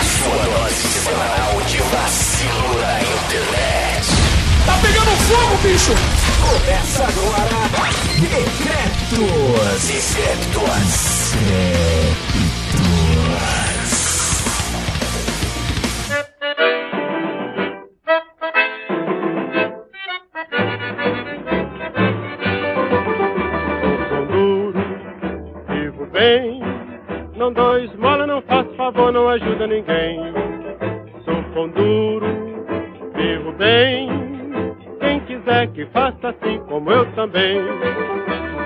sua dose semanal de vacilo na internet. Tá pegando fogo, bicho! Começa agora, Decretos. Decretos. sou duro, vivo favor, não ajuda ninguém. Sou pão duro, vivo bem. Quem quiser que faça assim como eu também.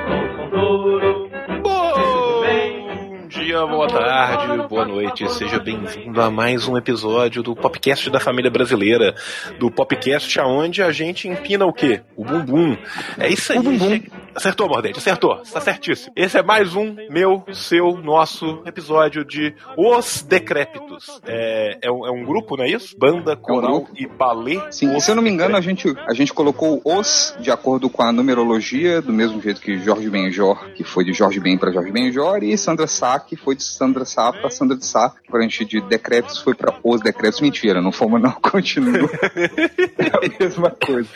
Sou pão duro. Bom dia, boa tarde, boa noite. Seja bem-vindo a mais um episódio do Popcast da família brasileira. Do Popcast aonde a gente empina o quê? O bumbum. É isso aí. Che- Acertou, Mordente, acertou. Está certíssimo. Esse é mais um meu, seu, nosso episódio de Os Decrépitos. É, é, um, é um grupo, não é isso? Banda, coral grupo. e balé. Sim, Os se eu não me engano, a Decrépitos. gente, a gente colocou os de acordo com a numerologia, do mesmo jeito que Jorge Benjor, que foi de Jorge Ben para Jorge Benjor, e Sandra Sá, que foi de Sandra Sá para Sandra de Sá. Quando a gente de decretos foi para os decretos. Mentira, não fomos não, continua. é a mesma coisa.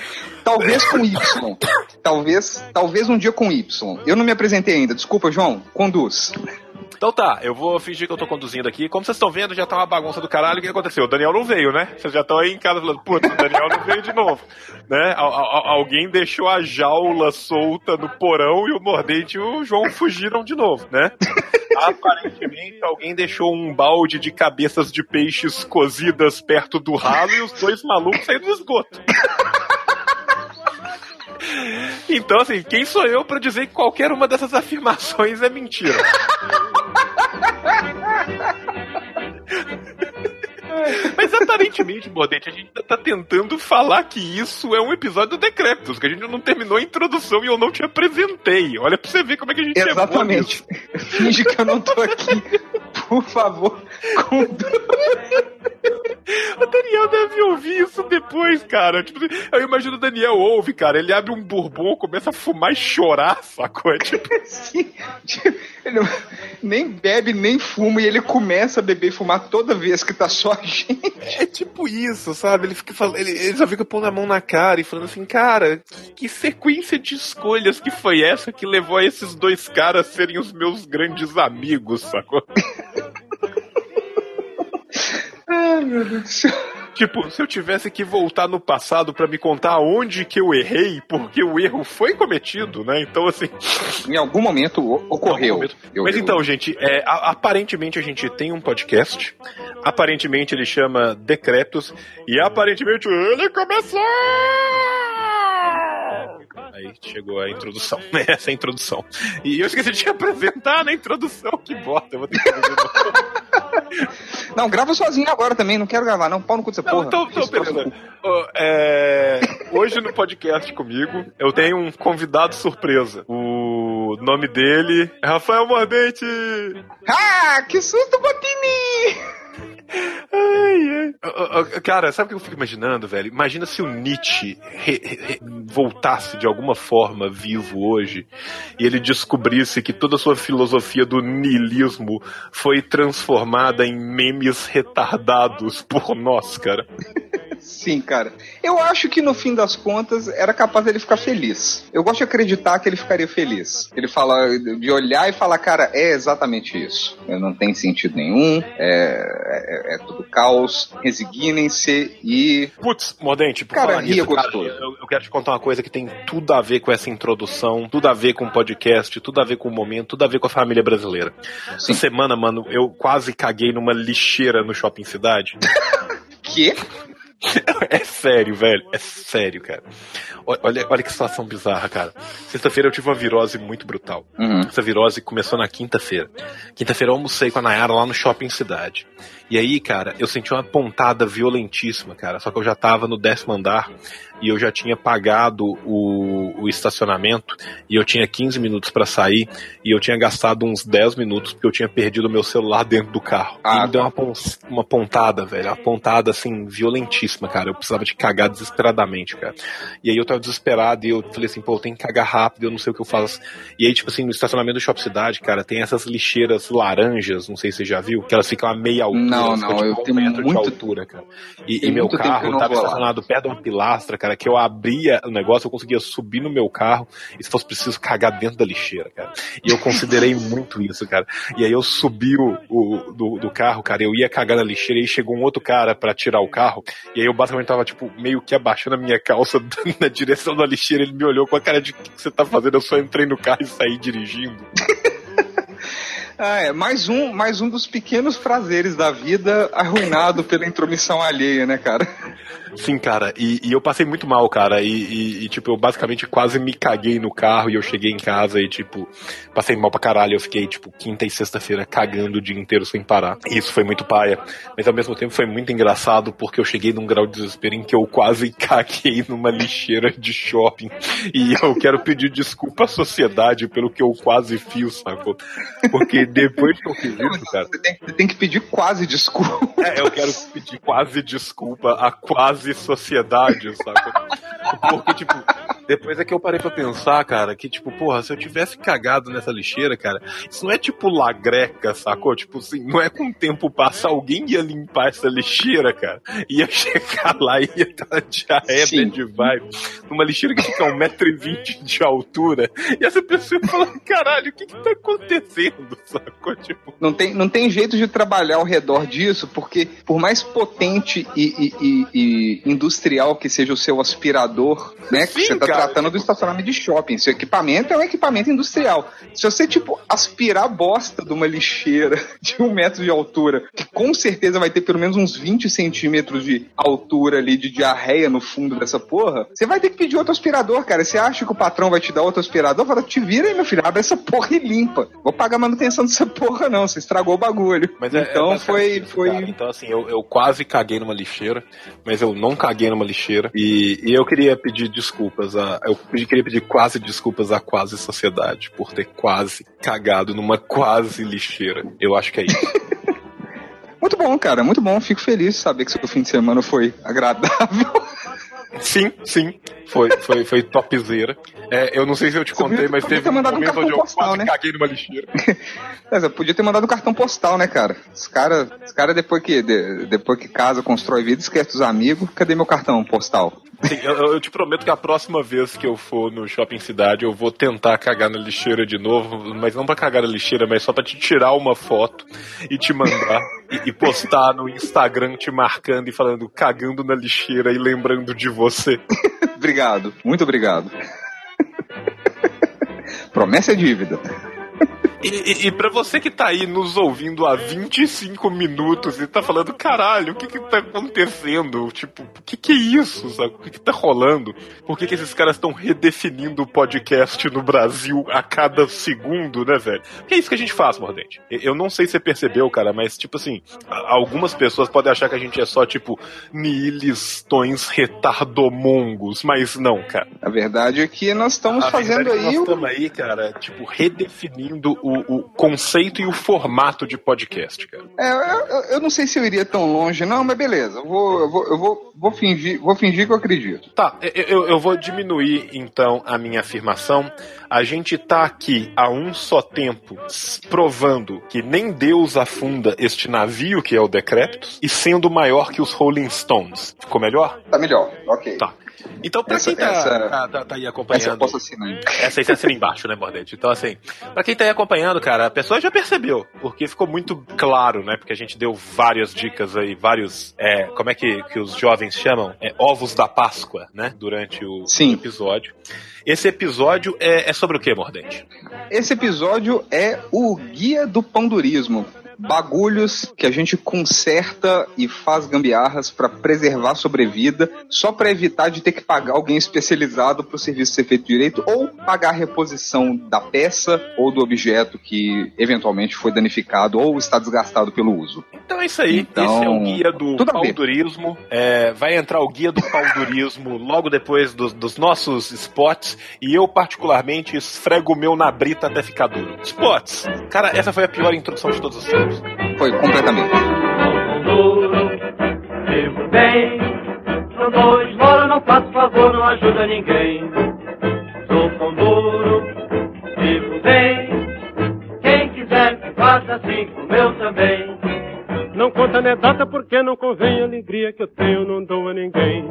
Talvez com Y. Talvez, talvez um dia com Y. Eu não me apresentei ainda. Desculpa, João. Conduz. Então tá, eu vou fingir que eu tô conduzindo aqui. Como vocês estão vendo, já tá uma bagunça do caralho. O que aconteceu? O Daniel não veio, né? Vocês já estão aí em casa falando, putz, o Daniel não veio de novo. Né? Al- al- alguém deixou a jaula solta no porão e o Mordente e o João fugiram de novo, né? Aparentemente, alguém deixou um balde de cabeças de peixes cozidas perto do ralo e os dois malucos saíram do esgoto. Então, assim, quem sou eu pra dizer que qualquer uma dessas afirmações é mentira? Mas aparentemente, Mordente, a gente ainda tá tentando falar que isso é um episódio do Decrépitos, que a gente não terminou a introdução e eu não te apresentei. Olha pra você ver como é que a gente é bom Exatamente. Finge que eu não tô aqui. Por favor, conduz. O Daniel deve ouvir isso depois, cara. Tipo, eu imagino o Daniel ouve, cara. Ele abre um bourbon, começa a fumar e chorar, sacou? É tipo, Sim, ele nem bebe, nem fuma, e ele começa a beber e fumar toda vez que tá só a gente. é tipo isso, sabe? Ele fica falando, ele, ele só fica pondo a mão na cara e falando assim, cara, que, que sequência de escolhas que foi essa que levou a esses dois caras serem os meus grandes amigos, sacou? Ai, meu Deus do céu. Tipo, se eu tivesse que voltar no passado pra me contar onde que eu errei, porque o erro foi cometido, né? Então, assim, Em algum momento ocorreu. Momento. Eu- Mas eu- então, gente, é, a- aparentemente a gente tem um podcast. Aparentemente ele chama Decretos. E aparentemente ele começou! Aí chegou a introdução. Essa é a introdução. E eu esqueci de te apresentar na introdução. Que bosta, eu vou ter que fazer. Não, grava sozinho agora também, não quero gravar, não. Pau no cu dessa Não, porra. então, então troço beleza. Ó, é, Hoje no podcast comigo, eu tenho um convidado surpresa. O nome dele é Rafael Mordente. Ah, que susto, Botini! Ai, ai. Cara, sabe o que eu fico imaginando, velho? Imagina se o Nietzsche re- re- voltasse de alguma forma vivo hoje e ele descobrisse que toda a sua filosofia do niilismo foi transformada em memes retardados por nós, cara. Sim, cara. Eu acho que no fim das contas era capaz dele ficar feliz. Eu gosto de acreditar que ele ficaria feliz. Ele fala, de olhar e falar, cara, é exatamente isso. Não tem sentido nenhum, é, é, é tudo caos, resignem-se e. Putz, Mordente, por Cara, falar nisso, cara, eu, eu quero te contar uma coisa que tem tudo a ver com essa introdução, tudo a ver com o podcast, tudo a ver com o momento, tudo a ver com a família brasileira. Essa semana, mano, eu quase caguei numa lixeira no shopping cidade. Que? É sério, velho. É sério, cara. Olha, olha que situação bizarra, cara. Sexta-feira eu tive uma virose muito brutal. Uhum. Essa virose começou na quinta-feira. Quinta-feira eu almocei com a Nayara lá no shopping cidade. E aí, cara, eu senti uma pontada violentíssima, cara. Só que eu já tava no décimo andar e eu já tinha pagado o, o estacionamento e eu tinha 15 minutos pra sair e eu tinha gastado uns 10 minutos porque eu tinha perdido o meu celular dentro do carro. Ah, e me deu uma, pon- uma pontada, velho. Uma pontada, assim, violentíssima, cara. Eu precisava de cagar desesperadamente, cara. E aí eu tava desesperado e eu falei assim, pô, eu tenho que cagar rápido, eu não sei o que eu faço. E aí, tipo assim, no estacionamento do Shop Cidade, cara, tem essas lixeiras laranjas, não sei se você já viu, que elas ficam a meia altura. Não, elas ficam, não, eu um tenho metro muito- de altura, cara. E, e meu carro não tava estacionado perto de uma pilastra, cara, que eu abria o negócio, eu conseguia subir no meu carro e se fosse preciso cagar dentro da lixeira, cara. E eu considerei muito isso, cara. E aí eu subi o, o- do, do carro, cara, eu ia cagar na lixeira e aí chegou um outro cara pra tirar o carro. E aí eu basicamente tava, tipo, meio que abaixando a minha calça na direção da lixeira. Ele me olhou com a cara de o que que você tá fazendo? Eu só entrei no carro e saí dirigindo. Ah, é mais um, mais um dos pequenos prazeres da vida arruinado pela intromissão alheia, né, cara? Sim, cara, e, e eu passei muito mal, cara, e, e- e, tipo, eu basicamente quase me caguei no carro e eu cheguei em casa e, tipo, passei mal pra caralho. Eu fiquei, tipo, quinta e sexta-feira cagando o dia inteiro sem parar. E isso foi muito paia, mas ao mesmo tempo foi muito engraçado porque eu cheguei num grau de desespero em que eu quase caguei numa lixeira de shopping. E eu quero pedir desculpa à sociedade pelo que eu quase fiz, sacou? Porque depois que eu fiz isso, cara. Você tem, você tem que pedir quase desculpa. É, eu quero pedir quase desculpa à quase sociedade, sabe? Porque, tipo, depois é que eu parei pra pensar, cara, que, tipo, porra, se eu tivesse cagado nessa lixeira, cara, isso não é tipo lagreca, sacou? Tipo assim, não é com o tempo passar, alguém ia limpar essa lixeira, cara. Ia chegar lá e ia estar diarreia de vibe. Numa lixeira que fica a 1,20m de altura. E essa pessoa fala, caralho, o que que tá acontecendo, sacou? Tipo, Não tem, não tem jeito de trabalhar ao redor disso, porque por mais potente e, e- e- e industrial que seja o seu aspirador, né? que Sim, você tá cara. tratando do estacionamento de shopping. Seu equipamento é um equipamento industrial. Se você, tipo, aspirar bosta de uma lixeira de um metro de altura, que com certeza vai ter pelo menos uns 20 centímetros de altura ali de diarreia no fundo dessa porra, você vai ter que pedir outro aspirador, cara. Você acha que o patrão vai te dar outro aspirador? Fala, te vira aí, meu filho, abre essa porra e limpa. Vou pagar manutenção dessa porra, não. Você estragou o bagulho. Mas é- então é foi. foi... cara. Então, assim, eu, eu quase caguei numa lixeira, mas eu não caguei numa lixeira. E, e eu queria pedir desculpas a. Eu queria pedir quase desculpas à quase sociedade por ter quase cagado numa quase lixeira. Eu acho que é isso. Muito bom, cara, muito bom. Fico feliz de saber que seu fim de semana foi agradável. sim, sim. Foi, foi, foi topzera. É, eu não sei se eu te Você contei, mas teve um um momento cartão onde eu postal, quase né? caguei numa lixeira. Mas eu podia ter mandado um cartão postal, né, cara? Os caras, os cara, depois, que, de- depois que casa, constrói vida, esquece dos amigos. Cadê meu cartão postal? Sim, eu, eu te prometo que a próxima vez que eu for no shopping cidade, eu vou tentar cagar na lixeira de novo, mas não pra cagar na lixeira, mas só pra te tirar uma foto e te mandar e, e postar no Instagram te marcando e falando cagando na lixeira e lembrando de você. obrigado, muito obrigado. Promessa é dívida. E, e, e pra você que tá aí nos ouvindo há 25 minutos e tá falando, caralho, o que que tá acontecendo? Tipo, o que que é isso, sabe? O que que tá rolando? Por que que esses caras estão redefinindo o podcast no Brasil a cada segundo, né, velho? Que é isso que a gente faz, Mordente. Eu não sei se você percebeu, cara, mas, tipo assim, algumas pessoas podem achar que a gente é só, tipo, nihilistões retardomongos, mas não, cara. A verdade é que nós estamos A fazendo é que aí Nós o estamos aí, cara, tipo, redefinindo o, o, o conceito e o formato de podcast, cara. É, eu, eu não sei se eu iria tão longe, não, mas beleza. Eu vou, eu vou, eu vou, vou fingir, vou fingir que eu acredito. Tá, eu, eu, vou diminuir então a minha afirmação. A gente tá aqui a um só tempo provando que nem Deus afunda este navio que é o Decreptus e sendo maior que os Rolling Stones. Ficou melhor? Tá melhor, ok. Tá. Então, pra Essa- quem tá, essa- tá, tá- tá aí Essa eu acompanhando. posso assinar. Essa aí você assina embaixo, né, Mordente? Então, assim, pra quem tá aí acompanhando, cara, a pessoa já percebeu, porque ficou muito claro, né? Porque a gente deu várias dicas aí, vários. é, como é que, que os jovens chamam? É, ovos da Páscoa, né? Durante o, Sim. o episódio. Esse episódio é, é sobre o que, Mordente? Esse episódio é o guia do pandurismo. Bagulhos que a gente conserta e faz gambiarras pra preservar a sobrevida, só pra evitar de ter que pagar alguém especializado pro serviço ser feito direito, ou pagar a reposição da peça ou do objeto que eventualmente foi danificado ou está desgastado pelo uso. Então é isso aí. Então, Esse é o guia do paldurismo. É, vai entrar o guia do paldurismo logo depois dos, dos nossos spots. E eu, particularmente, esfrego o meu na brita até ficar duro. Spots! Cara, essa foi a pior introdução de todos os tempos. Foi completamente. Vivo bem, sou dois moro, não faço favor, não ajuda ninguém. Sou pão duro, vivo bem. Quem quiser que faça assim como eu também. Não conta anedota porque não convém a alegria que eu tenho, não dou a ninguém.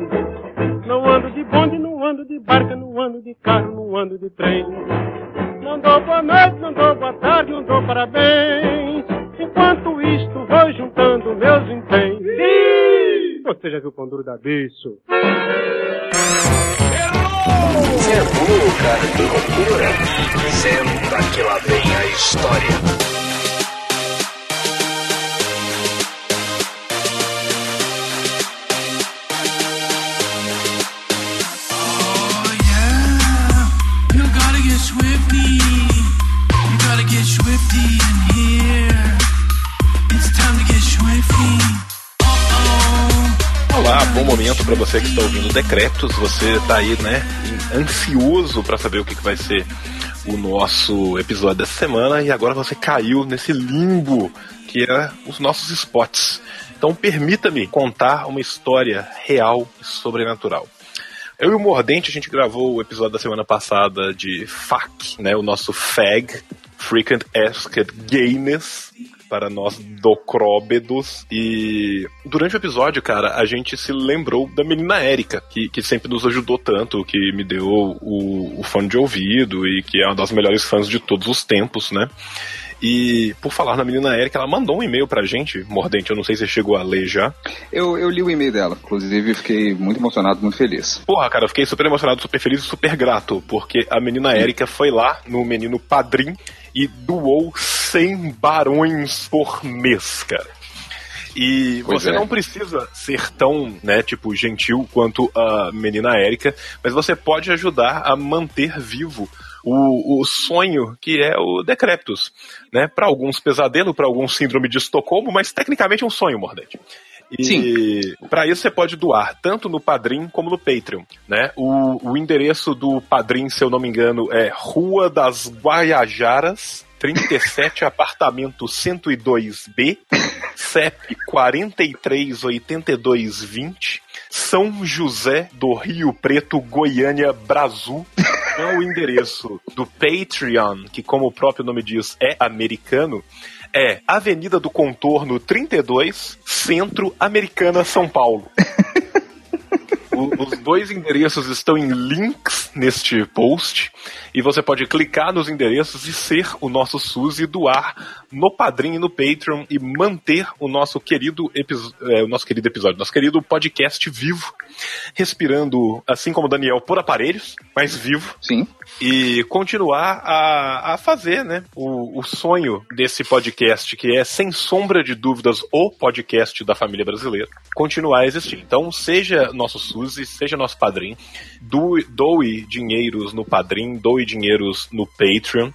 Não ando de bonde, não ando de barca, não ando de carro, não ando de trem. Não dou boa noite, não dou boa tarde, não dou parabéns. Enquanto isto vou juntando meus vinténs. Você já viu o pão duro da bicho? Você é burro, cara. Que loucura. Senta que lá vem a história. You gotta get swifty. You gotta get swifty in here. Olá, bom momento pra você que está ouvindo Decretos. Você tá aí, né, ansioso pra saber o que, que vai ser o nosso episódio dessa semana e agora você caiu nesse limbo que é os nossos spots. Então permita-me contar uma história real e sobrenatural. Eu e o Mordente, a gente gravou o episódio da semana passada de FAQ, né? O nosso FAG, Frequent Asked Gayness, para nós docróbedos. E durante o episódio, cara, a gente se lembrou da menina Érica, que, que sempre nos ajudou tanto, que me deu o, o fone de ouvido e que é uma das melhores fãs de todos os tempos, né? E por falar na menina Érica, ela mandou um e-mail pra gente, Mordente, eu não sei se você chegou a ler já. Eu, eu li o e-mail dela, inclusive fiquei muito emocionado, muito feliz. Porra, cara, eu fiquei super emocionado, super feliz e super grato, porque a menina Érica foi lá no menino Padrim e doou 100 barões por mês, cara. E Pois você é. não precisa ser tão, né, tipo, gentil quanto a menina Érica, mas você pode ajudar a manter vivo o, o sonho que é o Decreptus, né? Para alguns pesadelo, para alguns síndrome de Estocolmo, mas tecnicamente é um sonho, Mordente. E para isso você pode doar tanto no Padrim como no Patreon, né? O, o endereço do Padrim, se eu não me engano, é Rua das Guaiajaras, 37, apartamento 102B, CEP 438220, São José do Rio Preto, Goiânia, Brasil. É o endereço do Patreon, que como o próprio nome diz, é americano, é Avenida do Contorno 32, Centro Americana, São Paulo. O- os dois endereços estão em links neste post e você pode clicar nos endereços e ser o nosso SUS e doar no Padrim e no Patreon e manter o nosso querido, é, o nosso querido episódio, nosso querido podcast vivo, respirando, assim como o Daniel, por aparelhos, mas vivo. Sim. E continuar a, a fazer né, o, o sonho desse podcast, que é, sem sombra de dúvidas, o podcast da família brasileira, continuar a existir. Então, seja nosso Suzy, seja nosso padrinho, doe, doe dinheiros no padrim, doe dinheiros no Patreon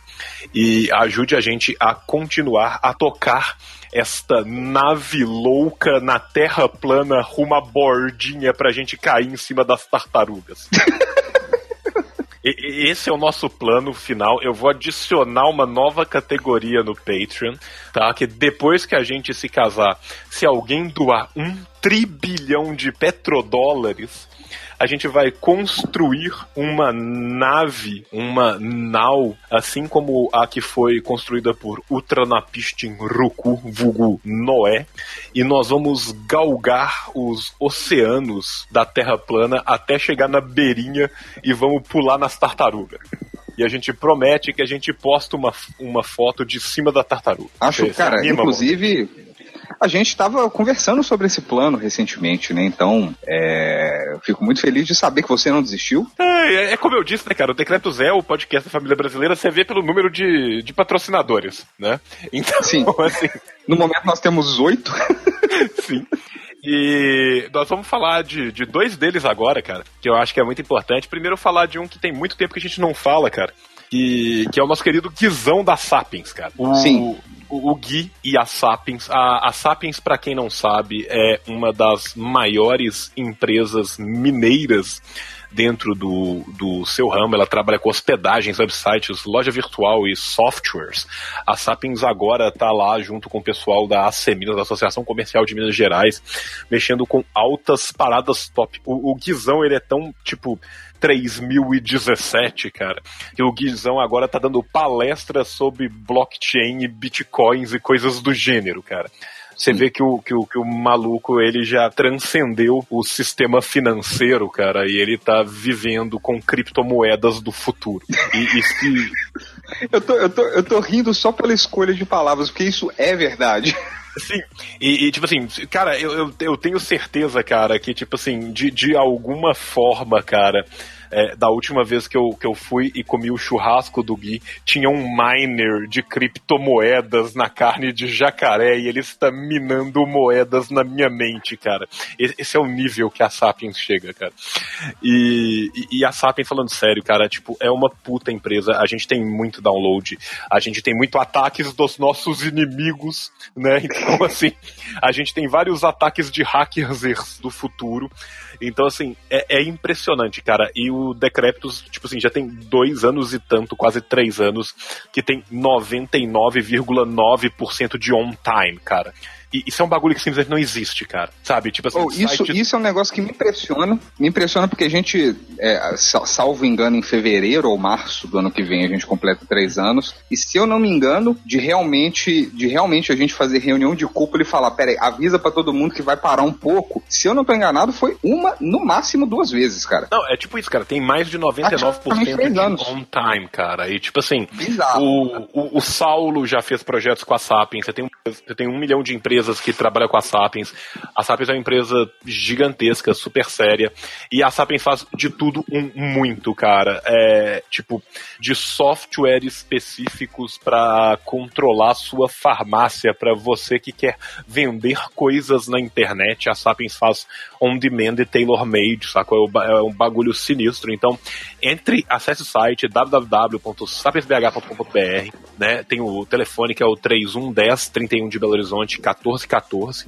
e ajude a gente a continuar a tocar esta nave louca na terra plana rumo à bordinha pra gente cair em cima das tartarugas. Esse é o nosso plano final. Eu vou adicionar uma nova categoria no Patreon, tá? Que depois que a gente se casar, se alguém doar um tribilhão de petrodólares, a gente vai construir uma nave, uma nau, assim como a que foi construída por Utranapistin Ruku, vulgo Noé, e nós vamos galgar os oceanos da Terra plana até chegar na beirinha e vamos pular nas tartarugas. E a gente promete que a gente posta uma, uma foto de cima da tartaruga. Acho, cara, anima, inclusive, a gente estava conversando sobre esse plano recentemente, né? Então, é, eu fico muito feliz de saber que você não desistiu. É, é como eu disse, né, cara? O Decreto Zé, o podcast da família brasileira, você vê pelo número de, de patrocinadores, né? Então, Sim. assim, No momento nós temos oito. sim. E nós vamos falar de, de dois deles agora, cara, que eu acho que é muito importante. Primeiro, falar de um que tem muito tempo que a gente não fala, cara, que, que é o nosso querido Guizão da Sapiens, cara. O, Sim. O, o Gui e a Sapiens. A, a Sapiens, pra quem não sabe, é uma das maiores empresas mineiras dentro do, do seu ramo, ela trabalha com hospedagens, websites, loja virtual e softwares. A Sapiens agora está lá junto com o pessoal da ACMinas, da Associação Comercial de Minas Gerais, mexendo com altas paradas top. O, o Guizão, ele é tão, tipo, 3017, cara, que o Guizão agora tá dando palestras sobre blockchain, bitcoins e coisas do gênero, cara. Você vê que o, que, o, que o maluco ele já transcendeu o sistema financeiro, cara, e ele tá vivendo com criptomoedas do futuro. E, e se, Eu tô, eu, tô, eu tô rindo só pela escolha de palavras, porque isso é verdade. Sim, e, e, tipo assim, cara, eu, eu, eu tenho certeza, cara, que, tipo assim, de, de alguma forma, cara, é, da última vez que eu, que eu fui e comi o churrasco do Gui, tinha um miner de criptomoedas na carne de jacaré e ele está minando moedas na minha mente, cara. Esse é o nível que a Sapiens chega, cara. E, e- e a Sapiens, falando sério, cara, tipo, é uma puta empresa. A gente tem muito download, a gente tem muito ataques dos nossos inimigos, né? Então, assim, a gente tem vários ataques de hackers do futuro. Então, assim, é, é impressionante, cara. E o Decreptus, tipo assim, já tem dois anos e tanto, quase três anos, que tem 99,9% de on time, cara. Isso é um bagulho que simplesmente não existe, cara. Sabe? Tipo assim, Oh, isso, site- isso é um negócio que me impressiona. Me impressiona porque a gente, é, sa- salvo engano, em fevereiro ou março do ano que vem, a gente completa três anos. E se eu não me engano, de realmente, de realmente a gente fazer reunião de cúpula e falar, peraí, avisa pra todo mundo que vai parar um pouco. Se eu não tô enganado, foi uma, no máximo duas vezes, cara. Não, é tipo isso, cara. Tem mais de 99% Praticamente três de anos. on time, cara. E tipo assim, Bizarro. o, o, o Saulo já fez projetos com a Sapiens. Você tem, você tem um milhão de empresas que trabalham com a Sapiens. A Sapiens é uma empresa gigantesca, super séria. E a Sapiens faz de tudo um muito, cara. É, tipo, de software específicos para controlar sua farmácia, para você que quer vender coisas na internet. A Sapiens faz on-demand e tailor-made, sacou? É É um bagulho sinistro. Então, entre, acesse o site www.sapiensbh.com.br, né? Tem o telefone que é o 3110 31 de Belo Horizonte 1414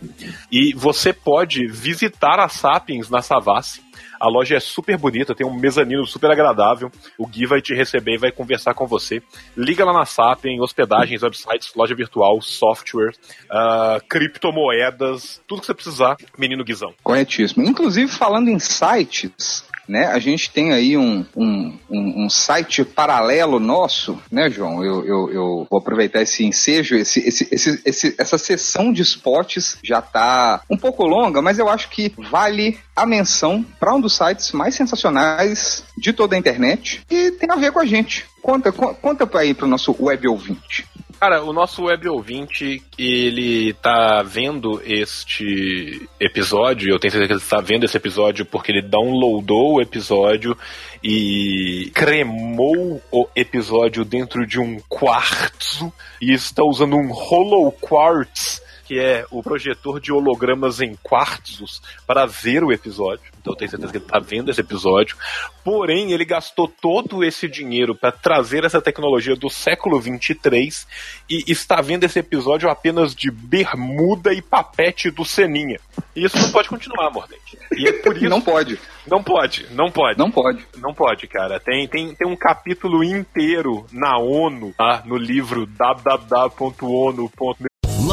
e você pode visitar a Sapiens na Savassi. A loja é super bonita, tem um mezanino super agradável. O Gui vai te receber e vai conversar com você. Liga lá na Sapien, hospedagens, websites, loja virtual, software, ah, criptomoedas, tudo que você precisar, menino Guizão. Corretíssimo. Inclusive, falando em sites, né? A gente tem aí um, um, um, um site paralelo nosso, né, João? Eu, eu, eu vou aproveitar esse ensejo, esse, esse, esse, esse- essa sessão de spots já tá um pouco longa, mas eu acho que vale a menção para um dos sites mais sensacionais de toda a internet e tem a ver com a gente. Conta, co- conta aí pro nosso web ouvinte. Cara, o nosso web ouvinte, ele tá vendo este episódio, eu tenho certeza que ele está vendo esse episódio porque ele downloadou o episódio e cremou o episódio dentro de um quartzo e está usando um hollow quartz que é o projetor de hologramas em quartos para ver o episódio. Então eu tenho certeza que ele está vendo esse episódio. Porém, ele gastou todo esse dinheiro para trazer essa tecnologia do século 23 e está vendo esse episódio apenas de bermuda e papete do Seninha. E isso não pode continuar, Mordente. E é por isso. Não pode. Não pode, não pode. Não pode. Não pode, cara. Tem, tem, tem um capítulo inteiro na ONU, tá? No livro www.onu.me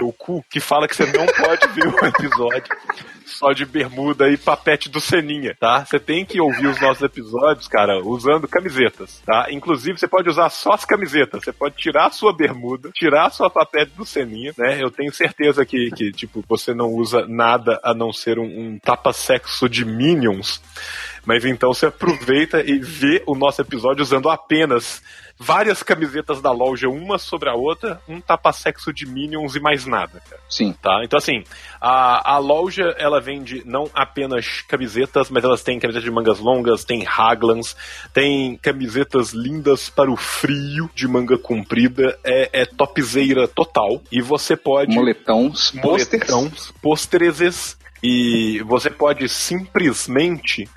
O cu que fala que você não pode ver um episódio só de bermuda e papete do Seninha, tá? Você tem que ouvir os nossos episódios, cara, usando camisetas, tá? Inclusive, você pode usar só as camisetas. Você pode tirar a sua bermuda, tirar a sua papete do Seninha, né? Eu tenho certeza que, que tipo, você não usa nada a não ser um, um tapa-sexo de Minions. Mas então você aproveita e vê o nosso episódio usando apenas várias camisetas da loja, uma sobre a outra, um tapa-sexo de Minions e mais nada, cara. Sim. Tá? Então, assim, a, a loja, ela vende não apenas camisetas, mas elas têm camisetas de mangas longas, tem Haglans, tem camisetas lindas para o frio de manga comprida, é, é topzeira total. E você pode... Moletões, moletões, pôsteres, e você pode simplesmente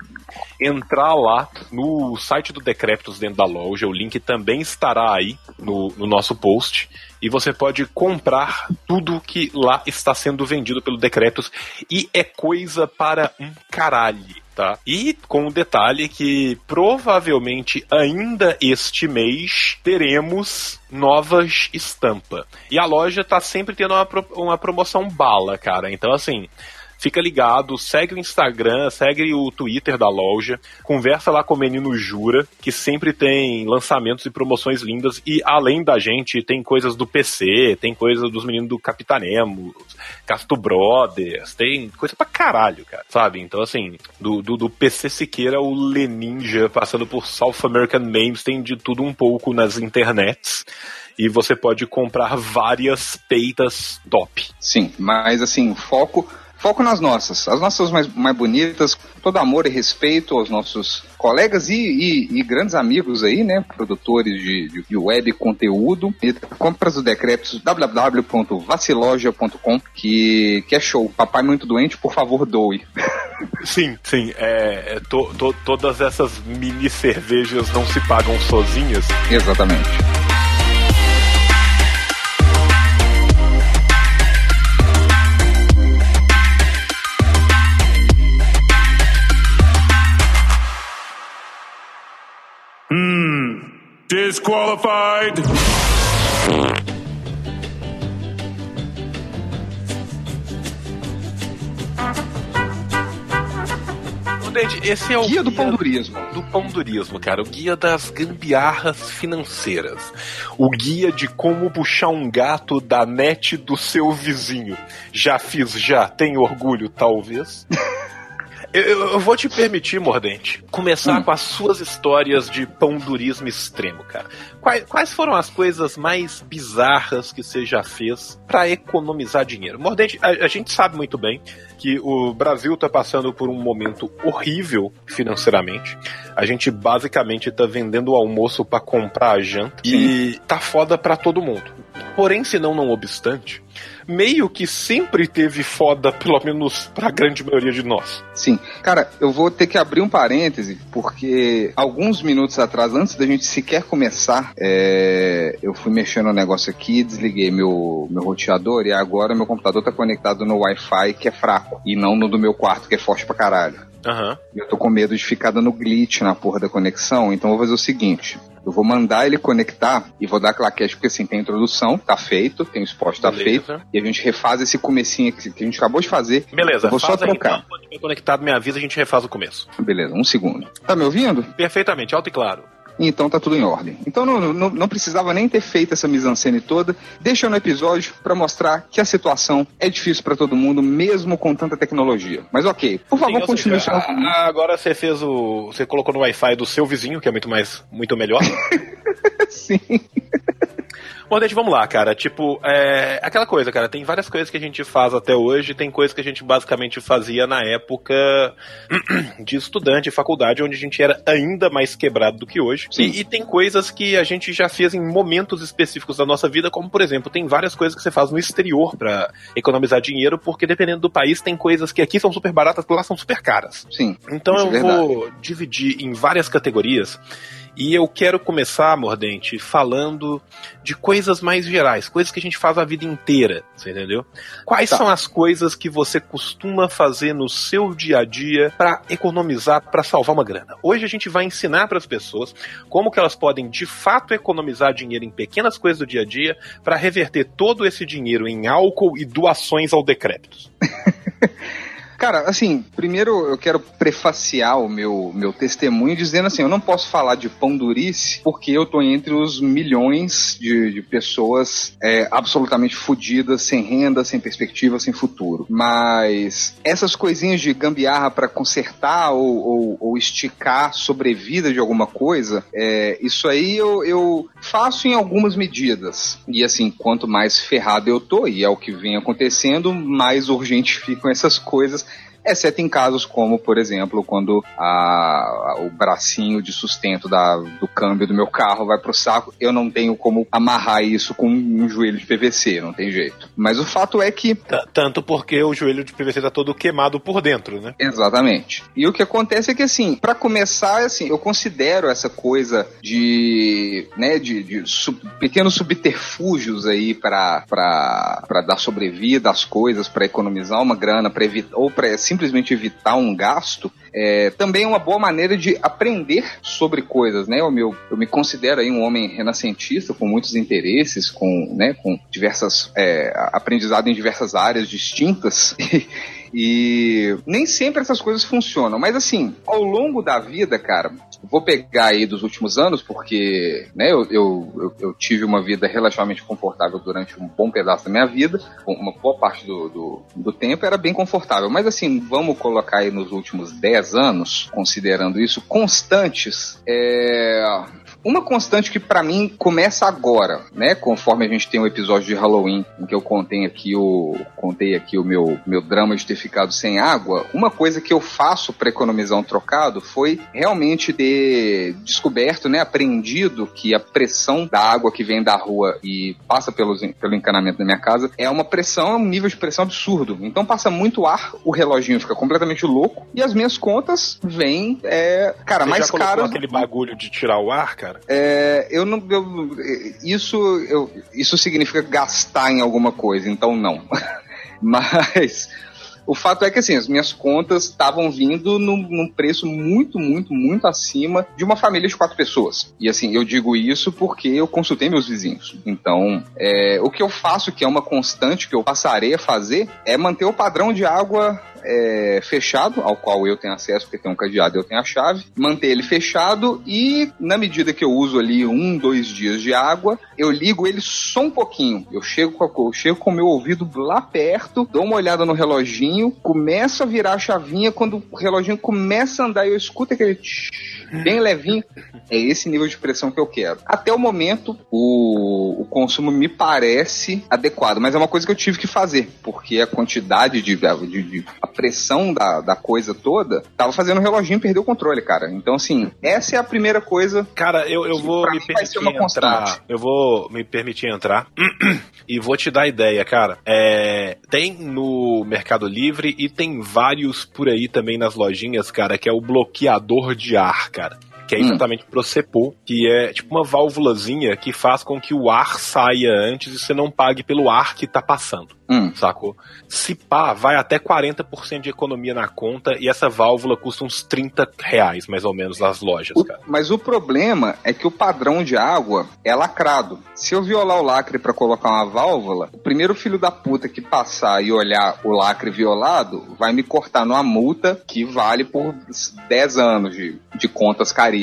entrar lá no site do Decreptus dentro da loja, o link também estará aí no, no nosso post, e você pode comprar tudo que lá está sendo vendido pelo Decreptus, e é coisa para um caralho. Tá? E com o detalhe que provavelmente ainda este mês teremos novas estampas. E a loja tá sempre tendo uma, pro- uma promoção bala, cara. Então, assim, Fica ligado, segue o Instagram, segue o Twitter da loja, conversa lá com o menino Jura, que sempre tem lançamentos e promoções lindas. E além da gente, tem coisas do PC, tem coisas dos meninos do Capitanemo, Casto Brothers, tem coisa pra caralho, cara, sabe? Então, assim, do, do, do PC Siqueira, o Leninja, passando por South American Memes, tem de tudo um pouco nas internets. E você pode comprar várias peitas top. Sim, mas assim, foco, foco nas nossas. As nossas mais, mais bonitas, todo amor e respeito aos nossos colegas e, e- e grandes amigos aí, né? Produtores de, de- de web conteúdo. E compras do Decretos www.vaciloja.com que, que é show. Papai muito doente, por favor, doe. Sim, sim. É, é, to- to- todas essas mini cervejas não se pagam sozinhas. Exatamente. Disqualified. Esse é o Guia do Pandurismo. Do Pandurismo, cara. O guia das gambiarras financeiras. O guia de como puxar um gato da net do seu vizinho. Já fiz, já. Tem orgulho, talvez. Eu, eu- vou te permitir, Mordente, começar com as suas histórias de pandurismo extremo, cara. Quais, quais foram as coisas mais bizarras que você já fez pra economizar dinheiro? Mordente, a, a gente sabe muito bem que o Brasil tá passando por um momento horrível financeiramente. A gente basicamente tá vendendo o almoço pra comprar a janta e tá foda pra todo mundo. Porém, se não, não obstante, meio que sempre teve foda, pelo menos pra grande maioria de nós. Sim. Cara, eu vou ter que abrir um parêntese, porque alguns minutos atrás, antes da gente sequer começar, é, eu fui mexendo no negócio aqui, desliguei meu, meu roteador e agora meu computador tá conectado no Wi-Fi que é fraco e não no do meu quarto que é forte pra caralho. Aham. Eu tô com medo de ficar dando glitch na porra da conexão, então eu vou fazer o seguinte. Eu vou mandar ele conectar e vou dar claquete, porque assim, tem a introdução, tá feito, tem o spot, tá Beleza. feito, e a gente refaz esse comecinho aqui que a gente acabou de fazer. Beleza, Eu vou só trocar. então, conectado, me avisa, a gente refaz o começo. Beleza, um segundo. Tá me ouvindo? Perfeitamente, alto e claro. Então tá tudo em ordem. Então não, não, não precisava nem ter feito essa mise-en-scène toda. Deixa no episódio pra mostrar que a situação é difícil pra todo mundo, mesmo com tanta tecnologia. Mas ok, por favor, Sim, continue. seja, a- agora você fez o. Você colocou no Wi-Fi do seu vizinho, que é muito mais. muito melhor. Sim. Mordente, vamos lá, cara. Tipo, é aquela coisa, cara. Tem várias coisas que a gente faz até hoje, tem coisas que a gente basicamente fazia na época de estudante, faculdade, onde a gente era ainda mais quebrado do que hoje. E, e tem coisas que a gente já fez em momentos específicos da nossa vida, como por exemplo, tem várias coisas que você faz no exterior pra economizar dinheiro, porque dependendo do país, tem coisas que aqui são super baratas, lá são super caras. Sim. Então isso eu é vou dividir em várias categorias. E eu quero começar, Mordente, falando de coisas mais gerais, coisas que a gente faz a vida inteira, você entendeu? Quais Tá. são as coisas que você costuma fazer no seu dia a dia para economizar, para salvar uma grana? Hoje a gente vai ensinar para as pessoas como que elas podem de fato economizar dinheiro em pequenas coisas do dia a dia para reverter todo esse dinheiro em álcool e doações ao decrépitos. Cara, assim, primeiro eu quero prefaciar o meu, meu testemunho dizendo assim, eu não posso falar de pão durice porque eu tô entre os milhões de, de pessoas é, absolutamente fodidas, sem renda, sem perspectiva, sem futuro. Mas essas coisinhas de gambiarra pra consertar ou, ou, ou esticar sobrevida de alguma coisa, é, isso aí eu, eu faço em algumas medidas. E assim, quanto mais ferrado eu tô, e é o que vem acontecendo, mais urgente ficam essas coisas exceto em casos como, por exemplo, quando a- o bracinho de sustento da- do câmbio do meu carro vai pro saco, eu não tenho como amarrar isso com um joelho de PVC, não tem jeito. Mas o fato é que T- Tanto porque o joelho de PVC tá todo queimado por dentro, né? Exatamente. E o que acontece é que, assim, pra começar, assim, eu considero essa coisa de, né, de, de sub- pequenos subterfúgios aí pra dar sobrevida às coisas, pra economizar uma grana, pra evitar, ou pra simplesmente evitar um gasto, é, também é uma boa maneira de aprender sobre coisas, né? Eu, meu, eu me considero aí um homem renascentista, com muitos interesses, com, né, com diversas, é, aprendizado em diversas áreas distintas. E nem sempre essas coisas funcionam, mas assim, ao longo da vida, cara, vou pegar aí dos últimos anos, porque né, eu, eu, eu, tive uma vida relativamente confortável durante um bom pedaço da minha vida, uma boa parte do, do, do tempo era bem confortável, mas assim, vamos colocar aí nos últimos 10 anos, considerando isso, constantes, é, uma constante que pra mim começa agora, né? Conforme a gente tem um episódio de Halloween em que eu contei aqui o contei aqui o meu meu drama de ter ficado sem água. Uma coisa que eu faço para economizar um trocado foi realmente ter descoberto, né, aprendido que a pressão da água que vem da rua e passa pelos, pelo encanamento da minha casa é uma pressão, é um nível de pressão absurdo. Então passa muito ar, o reloginho fica completamente louco e as minhas contas vêm, é, cara, Você mais caras. aquele bagulho de tirar o ar, cara? É, eu não. eu- isso, eu, isso significa gastar em alguma coisa, então não. Mas o fato é que assim, as minhas contas estavam vindo num, num preço muito, muito, muito acima de uma família de quatro pessoas. E assim, eu digo isso porque eu consultei meus vizinhos. Então, é, o que eu faço, que é uma constante que eu passarei a fazer, é manter o padrão de água é, fechado, ao qual eu tenho acesso, porque tem um cadeado eu tenho a chave, manter ele fechado e, na medida que eu uso ali um, dois dias de água, eu ligo ele só um pouquinho. Eu chego com, a- eu chego com o meu ouvido lá perto, dou uma olhada no reloginho, começo a virar a chavinha, quando o reloginho começa a andar eu escuto aquele tch, bem levinho, é esse nível de pressão que eu quero. Até o momento, o, o consumo me parece adequado, mas é uma coisa que eu tive que fazer, porque a quantidade de, de- de- a pressão da, da coisa toda, tava fazendo o reloginho perder o controle, cara. Então, assim, essa é a primeira coisa. Cara, eu, eu vou me permitir entrar. constante. Eu vou me permitir entrar e vou te dar ideia, cara. É, tem no Mercado Livre e tem vários por aí também nas lojinhas, cara, que é o bloqueador de ar, cara. Que é Hum. exatamente pro CEPO, que é tipo uma válvulazinha que faz com que o ar saia antes e você não pague pelo ar que tá passando. Hum. Sacou? Se pá, vai até 40% de economia na conta e essa válvula custa uns 30 reais, mais ou menos, nas lojas, O- cara. mas o problema é que o padrão de água é lacrado. Se eu violar o lacre pra colocar uma válvula, o primeiro filho da puta que passar e olhar o lacre violado vai me cortar numa multa que vale por 10 anos de, de contas caríssimas.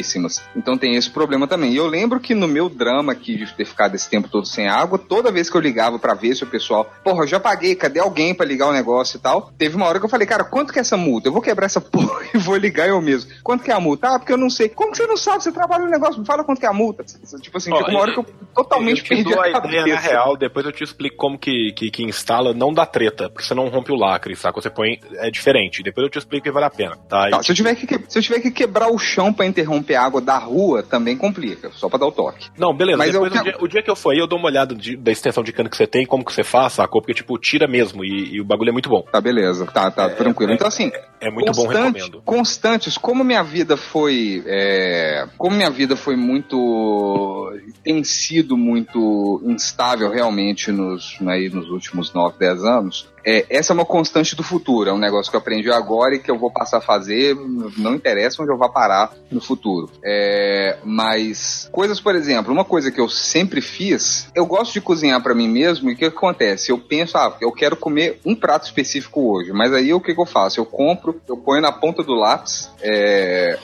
Então tem esse problema também. E eu lembro que no meu drama aqui de ter ficado esse tempo todo sem água, toda vez que eu ligava pra ver se o pessoal, porra, eu já paguei, cadê alguém pra ligar o negócio e tal? Teve uma hora que eu falei, cara, quanto que é essa multa? Eu vou quebrar essa porra e vou ligar eu mesmo. Quanto que é a multa? Ah, porque eu não sei. Como que você não sabe? Você trabalha no negócio, me fala quanto que é a multa. Tipo assim, Ó, chegou uma hora que eu totalmente eu perdi a a ideia na cabeça. real, depois eu te explico como que, que, que instala, não dá treta, porque você não rompe o lacre, saca? Você põe, é diferente, depois eu te explico que vale a pena, tá? Tá, se, eu tiver que, se eu tiver que quebrar o chão pra interromper a água da rua, também complica, só pra dar o toque. Não, beleza, Mas eu depois o, quero- dia, o dia que eu for aí, eu dou uma olhada de- da extensão de cano que você tem, como que você faz, sacou? Porque, tipo, tira mesmo, e, e o bagulho é muito bom. Tá, beleza. Tá, tá, tranquilo. Então, assim, É muito bom, recomendo. Constantes, como minha vida foi. é, como minha vida foi muito. tem sido muito instável realmente nos, aí, nos últimos 9, 10 anos. É, essa é uma constante do futuro, é um negócio que eu aprendi agora e que eu vou passar a fazer, não interessa onde eu vou parar no futuro. É, mas coisas, por exemplo, uma coisa que eu sempre fiz, eu gosto de cozinhar pra mim mesmo e o que acontece? Eu penso, ah, eu quero comer um prato específico hoje, mas aí o que, que eu faço? Eu compro, eu ponho na ponta do lápis, é,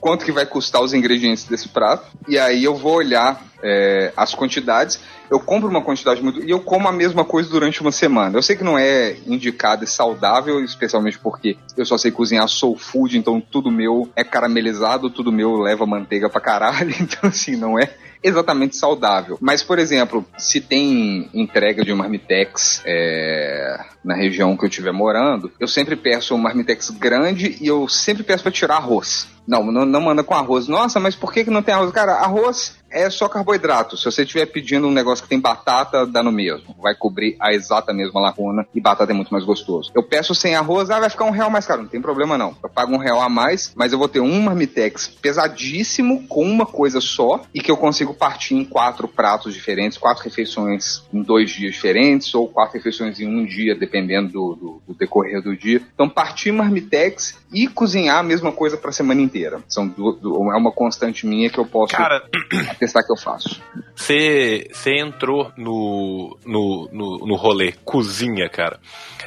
quanto que vai custar os ingredientes desse prato, e aí eu vou olhar é, as quantidades, eu compro uma quantidade muito. e eu como a mesma coisa durante uma semana. Eu sei que não é indicado e saudável, especialmente porque eu só sei cozinhar soul food, então tudo meu é caramelizado, tudo meu leva manteiga pra caralho, então assim, não é exatamente saudável. Mas, por exemplo, se tem entrega de um marmitex é, na região que eu estiver morando, eu sempre peço um marmitex grande e eu sempre peço pra tirar arroz. Não, não, não manda com arroz. Nossa, mas por que, que não tem arroz? Cara, arroz é só carboidrato. Se você estiver pedindo um negócio que tem batata, dá no mesmo. Vai cobrir a exata mesma lacuna e batata é muito mais gostoso. Eu peço sem arroz, ah, vai ficar um real mais caro. Não tem problema não. Eu pago um real a mais, mas eu vou ter um marmitex pesadíssimo com uma coisa só e que eu consigo partir em quatro pratos diferentes, quatro refeições em dois dias diferentes ou quatro refeições em um dia, dependendo do, do- do decorrer do dia. Então, partir marmitex e cozinhar a mesma coisa para a semana inteira. São du- du- é uma constante minha que eu posso Cara, testar que eu faço. Você você entrou no, no, no, no rolê cozinha, cara.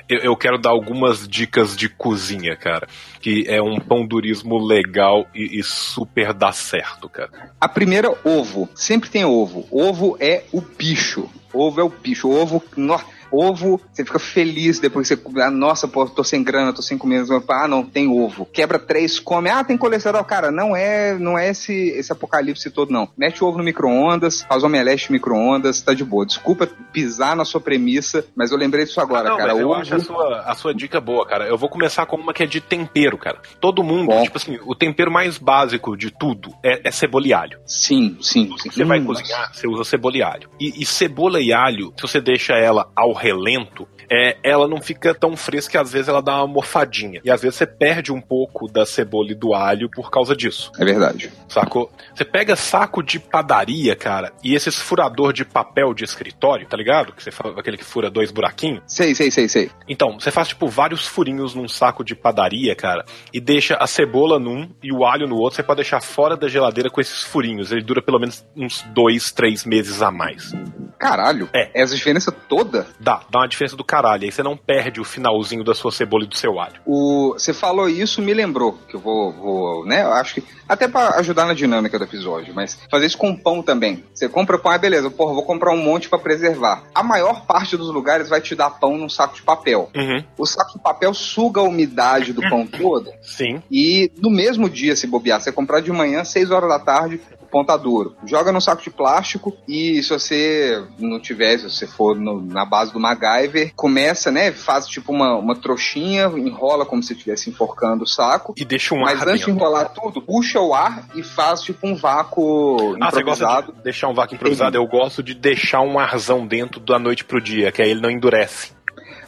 Eu, eu quero dar algumas dicas de cozinha, cara. Que é um pão durismo legal e, e super dá certo, cara. A primeira, ovo. Sempre tem ovo. Ovo é o bicho. Ovo é o bicho. Ovo. no- Ovo, você fica feliz depois que você. Ah, nossa, pô, tô sem grana, tô sem comida. Ah, não, tem ovo. Quebra três, come. Ah, tem colesterol. Cara, não é não é esse, esse apocalipse todo, não. Mete o ovo no micro-ondas, faz omelete no micro-ondas, tá de boa. Desculpa pisar na sua premissa, mas eu lembrei disso agora, Ah, não, cara. mas eu Ovo- acho a sua, a sua dica boa, cara. Eu vou começar com uma que é de tempero, cara. Todo mundo, tipo assim, o tempero mais básico de tudo é, é cebola e alho. Sim, sim, sim. Você vai Hum, cozinhar, você usa cebola e alho. E, e cebola e alho, se você deixa ela ao relento, é, ela não fica tão fresca e às vezes ela dá uma mofadinha. E às vezes você perde um pouco da cebola e do alho por causa disso. É verdade. Sacou? Você pega saco de padaria, cara, e esses furador de papel de escritório, tá ligado? Que você fala, aquele que fura dois buraquinhos. Sei, sei, sei, sei. Então, você faz, tipo, vários furinhos num saco de padaria, cara, e deixa a cebola num e o alho no outro. Você pode deixar fora da geladeira com esses furinhos. Ele dura pelo menos uns dois, três meses a mais. Caralho. É. Essa diferença toda? Dá, dá uma diferença do caralho. Aí você não perde o finalzinho da sua cebola e do seu alho. O, você falou isso, me lembrou que eu vou, vou né? Eu acho que até pra ajudar na dinâmica do episódio, mas fazer isso com pão também. Você compra pão, ah, beleza, porra, vou comprar um monte pra preservar. A maior parte dos lugares vai te dar pão num saco de papel. Uhum. O saco de papel suga a umidade do pão todo. Sim. E no mesmo dia, se bobear, você comprar de manhã, 6 horas da tarde, tá duro. Joga num saco de plástico e se você não tiver, se você for no- na base do MacGyver, começa, né? Faz tipo uma, uma trouxinha, enrola como se estivesse enforcando o saco. E deixa um Mas ar antes de dentro. enrolar tudo, puxa o ar e faz tipo um vácuo Ah, você gosta improvisado. de deixar um vácuo improvisado? Eu gosto de deixar um arzão dentro da noite pro dia, que aí ele não endurece.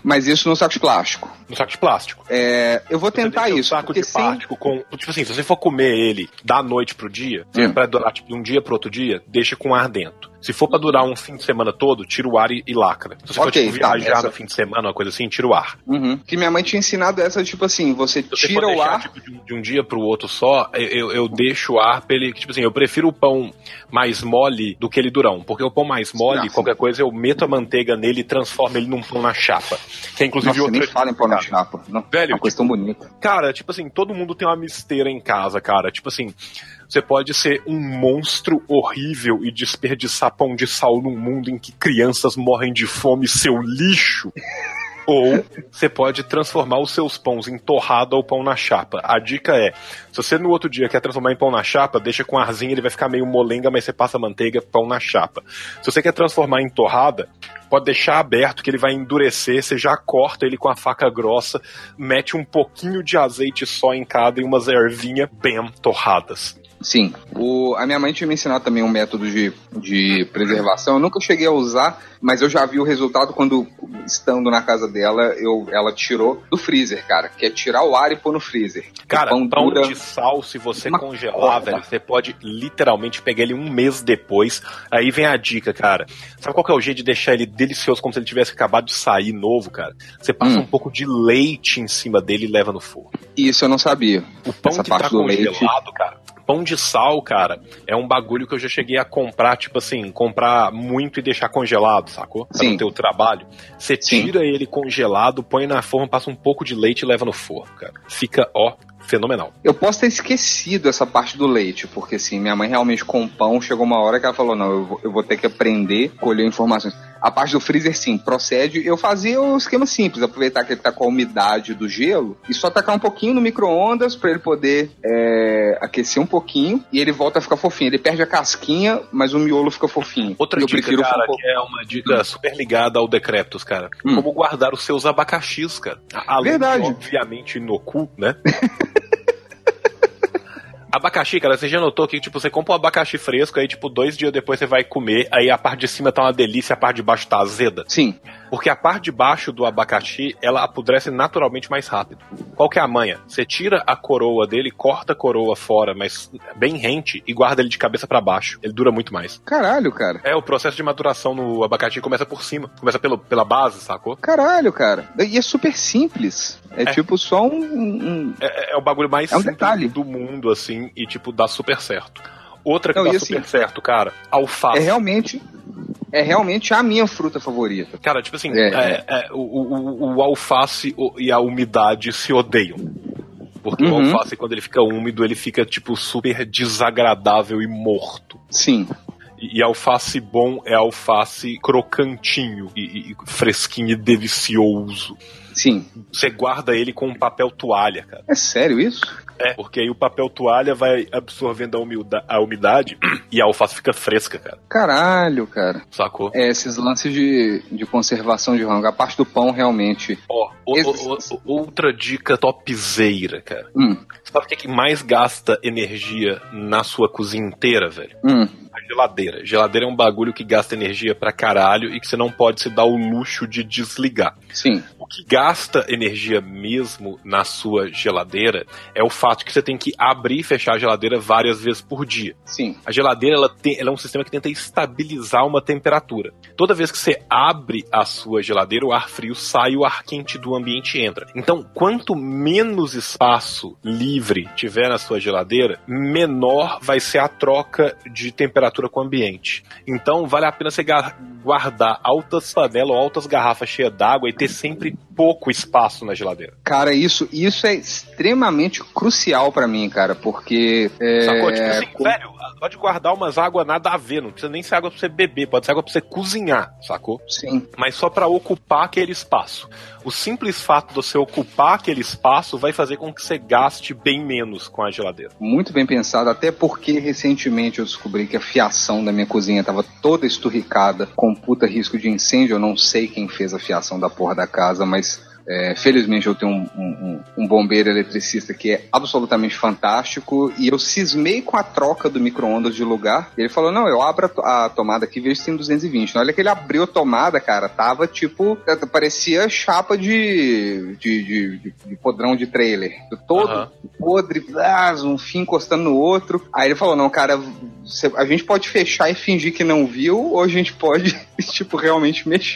Mas isso no saco de plástico. No saco de plástico. É, eu vou tentar Deixa um isso. saco de sem- plástico com. Tipo assim, se você for comer ele da noite pro dia, Hum. pra durar tipo, de um dia pro outro dia, deixa com ar dentro. Se for pra durar um fim de semana todo, tira o ar e, e lacra. Se você Ok, for tipo, tá, viajar essa- no fim de semana, uma coisa assim, tira o ar. Uhum. Que minha mãe tinha ensinado essa, tipo assim, você Se você tira o deixar ar. tipo, de, um- de um dia pro outro só, eu, eu- eu deixo o ar pra ele. Tipo assim, eu prefiro o pão mais mole do que ele durão. Porque o pão mais mole, Nossa. qualquer coisa, eu meto a manteiga nele e transformo ele num pão na chapa. Que é inclusive Nossa, nem outra. fala em pão na chapa. Não, Velho, uma coisa tão bonita. Cara, tipo assim, todo mundo tem uma misteira em casa, cara. Tipo assim, você pode ser um monstro horrível e desperdiçar pão de sal num mundo em que crianças morrem de fome, seu lixo. Ou você pode transformar os seus pães em torrada ou pão na chapa. A dica é: se você no outro dia quer transformar em pão na chapa, deixa com arzinho, ele vai ficar meio molenga, mas você passa manteiga, pão na chapa. Se você quer transformar em torrada, pode deixar aberto que ele vai endurecer, você já corta ele com a faca grossa, mete um pouquinho de azeite só em cada e umas ervinhas bem torradas. Sim. O, a minha mãe tinha me ensinado também um método de, de preservação. Eu nunca cheguei a usar, mas eu já vi o resultado quando, estando na casa dela, eu, ela tirou do freezer, cara. Que é tirar o ar e pôr no freezer. Cara, O pão, dura- de sal, se você uma congelar, velho, você pode literalmente pegar ele um mês depois. Aí vem a dica, cara. Sabe qual que é o jeito de deixar ele delicioso, como se ele tivesse acabado de sair novo, cara? Você passa Hum. um pouco de leite em cima dele e leva no forno. Isso eu não sabia. O pão Essa que parte tá do leite. congelado, cara. Pão de sal, cara, é um bagulho que eu já cheguei a comprar, tipo assim, comprar muito e deixar congelado, sacou? Pra Sim. não ter o trabalho. Você Sim. tira ele congelado, põe na forma, passa um pouco de leite e leva no forno, cara. Fica, ó, fenomenal. Eu posso ter esquecido essa parte do leite, porque assim, minha mãe realmente com pão chegou uma hora que ela falou: não, eu vou, eu vou ter que aprender, colher informações. A parte do freezer, sim, procede. Eu fazia o esquema simples, aproveitar que ele tá com a umidade do gelo e só tacar um pouquinho no micro-ondas pra ele poder é, aquecer um pouquinho e ele volta a ficar fofinho. Ele perde a casquinha, mas o miolo fica fofinho. Outra eu dica, prefiro cara, um que é uma dica super ligada ao Decreptus, cara. Hum. Como guardar os seus abacaxis, cara. Além Verdade. de, obviamente, no cu, né? Abacaxi, cara, você já notou que, tipo, você compra um abacaxi fresco, aí, tipo, dois dias depois você vai comer, aí a parte de cima tá uma delícia, a parte de baixo tá azeda? Sim. Porque a parte de baixo do abacaxi, ela apodrece naturalmente mais rápido. Qual que é a manha? Você tira a coroa dele, corta a coroa fora, mas bem rente, e guarda ele de cabeça pra baixo. Ele dura muito mais. Caralho, cara. É, o processo de maturação no abacaxi começa por cima. Começa pelo, pela base, sacou? Caralho, cara. E é super simples. É, É. tipo só um. um- É, é o bagulho mais É um simples detalhe. do mundo, assim, e, tipo, dá super certo. Outra que Não, dá super assim, certo, cara, alface. É realmente. É realmente a minha fruta favorita. Cara, tipo assim, É, é- é, o, o- o alface o- e a umidade se odeiam. Porque o Uhum. alface, quando ele fica úmido, ele fica, tipo, super desagradável e morto. Sim. E, e alface bom é alface crocantinho e, e fresquinho e delicioso. Sim. Você guarda ele com um papel toalha, cara. É sério isso? É, porque aí o papel toalha vai absorvendo a, a umidade e a alface fica fresca, cara. Caralho, cara. Sacou? É, esses lances de, de conservação de rango. A parte do pão, realmente. Ó, Esse- outra dica topzeira, cara. Hum, Sabe o que, que mais gasta energia na sua cozinha inteira, velho? hum. A geladeira. Geladeira é um bagulho que gasta energia pra caralho e que você não pode se dar o luxo de desligar. Sim. O que gasta energia mesmo na sua geladeira é o fato que você tem que abrir e fechar a geladeira várias vezes por dia. Sim. A geladeira ela tem, ela é um sistema que tenta estabilizar uma temperatura. Toda vez que você abre a sua geladeira, o ar frio sai e o ar quente do ambiente entra. Então, quanto menos espaço livre tiver na sua geladeira, menor vai ser a troca de temperatura com o ambiente. Então, vale a pena você guardar altas panelas ou altas garrafas cheias d'água e ter sempre pouco espaço na geladeira. Cara, isso, isso é extremamente crucial pra mim, cara, porque. É, Sacou? Tipo assim, com- velho, pode guardar umas águas nada a ver, não precisa nem ser água pra você beber, pode ser água pra você cozinhar, sacou? Sim. Mas só pra ocupar aquele espaço. O simples fato de você ocupar aquele espaço vai fazer com que você gaste bem menos com a geladeira. Muito bem pensado, até porque recentemente eu descobri que a fiação da minha cozinha estava toda esturricada, com puta risco de incêndio. Eu não sei quem fez a fiação da porra da casa, mas é, felizmente eu tenho um, um- um bombeiro eletricista que é absolutamente fantástico e eu cismei com a troca do micro-ondas de lugar. Ele falou: Não, eu abro a, a tomada aqui e vejo se tem 220. Na hora que ele abriu a tomada, cara, tava tipo. parecia chapa de, de, de, de- de podrão de trailer. Todo Aham. podre, um fim encostando no outro. Aí ele falou: Não, cara, a gente pode fechar e fingir que não viu, ou a gente pode, tipo, realmente mexer.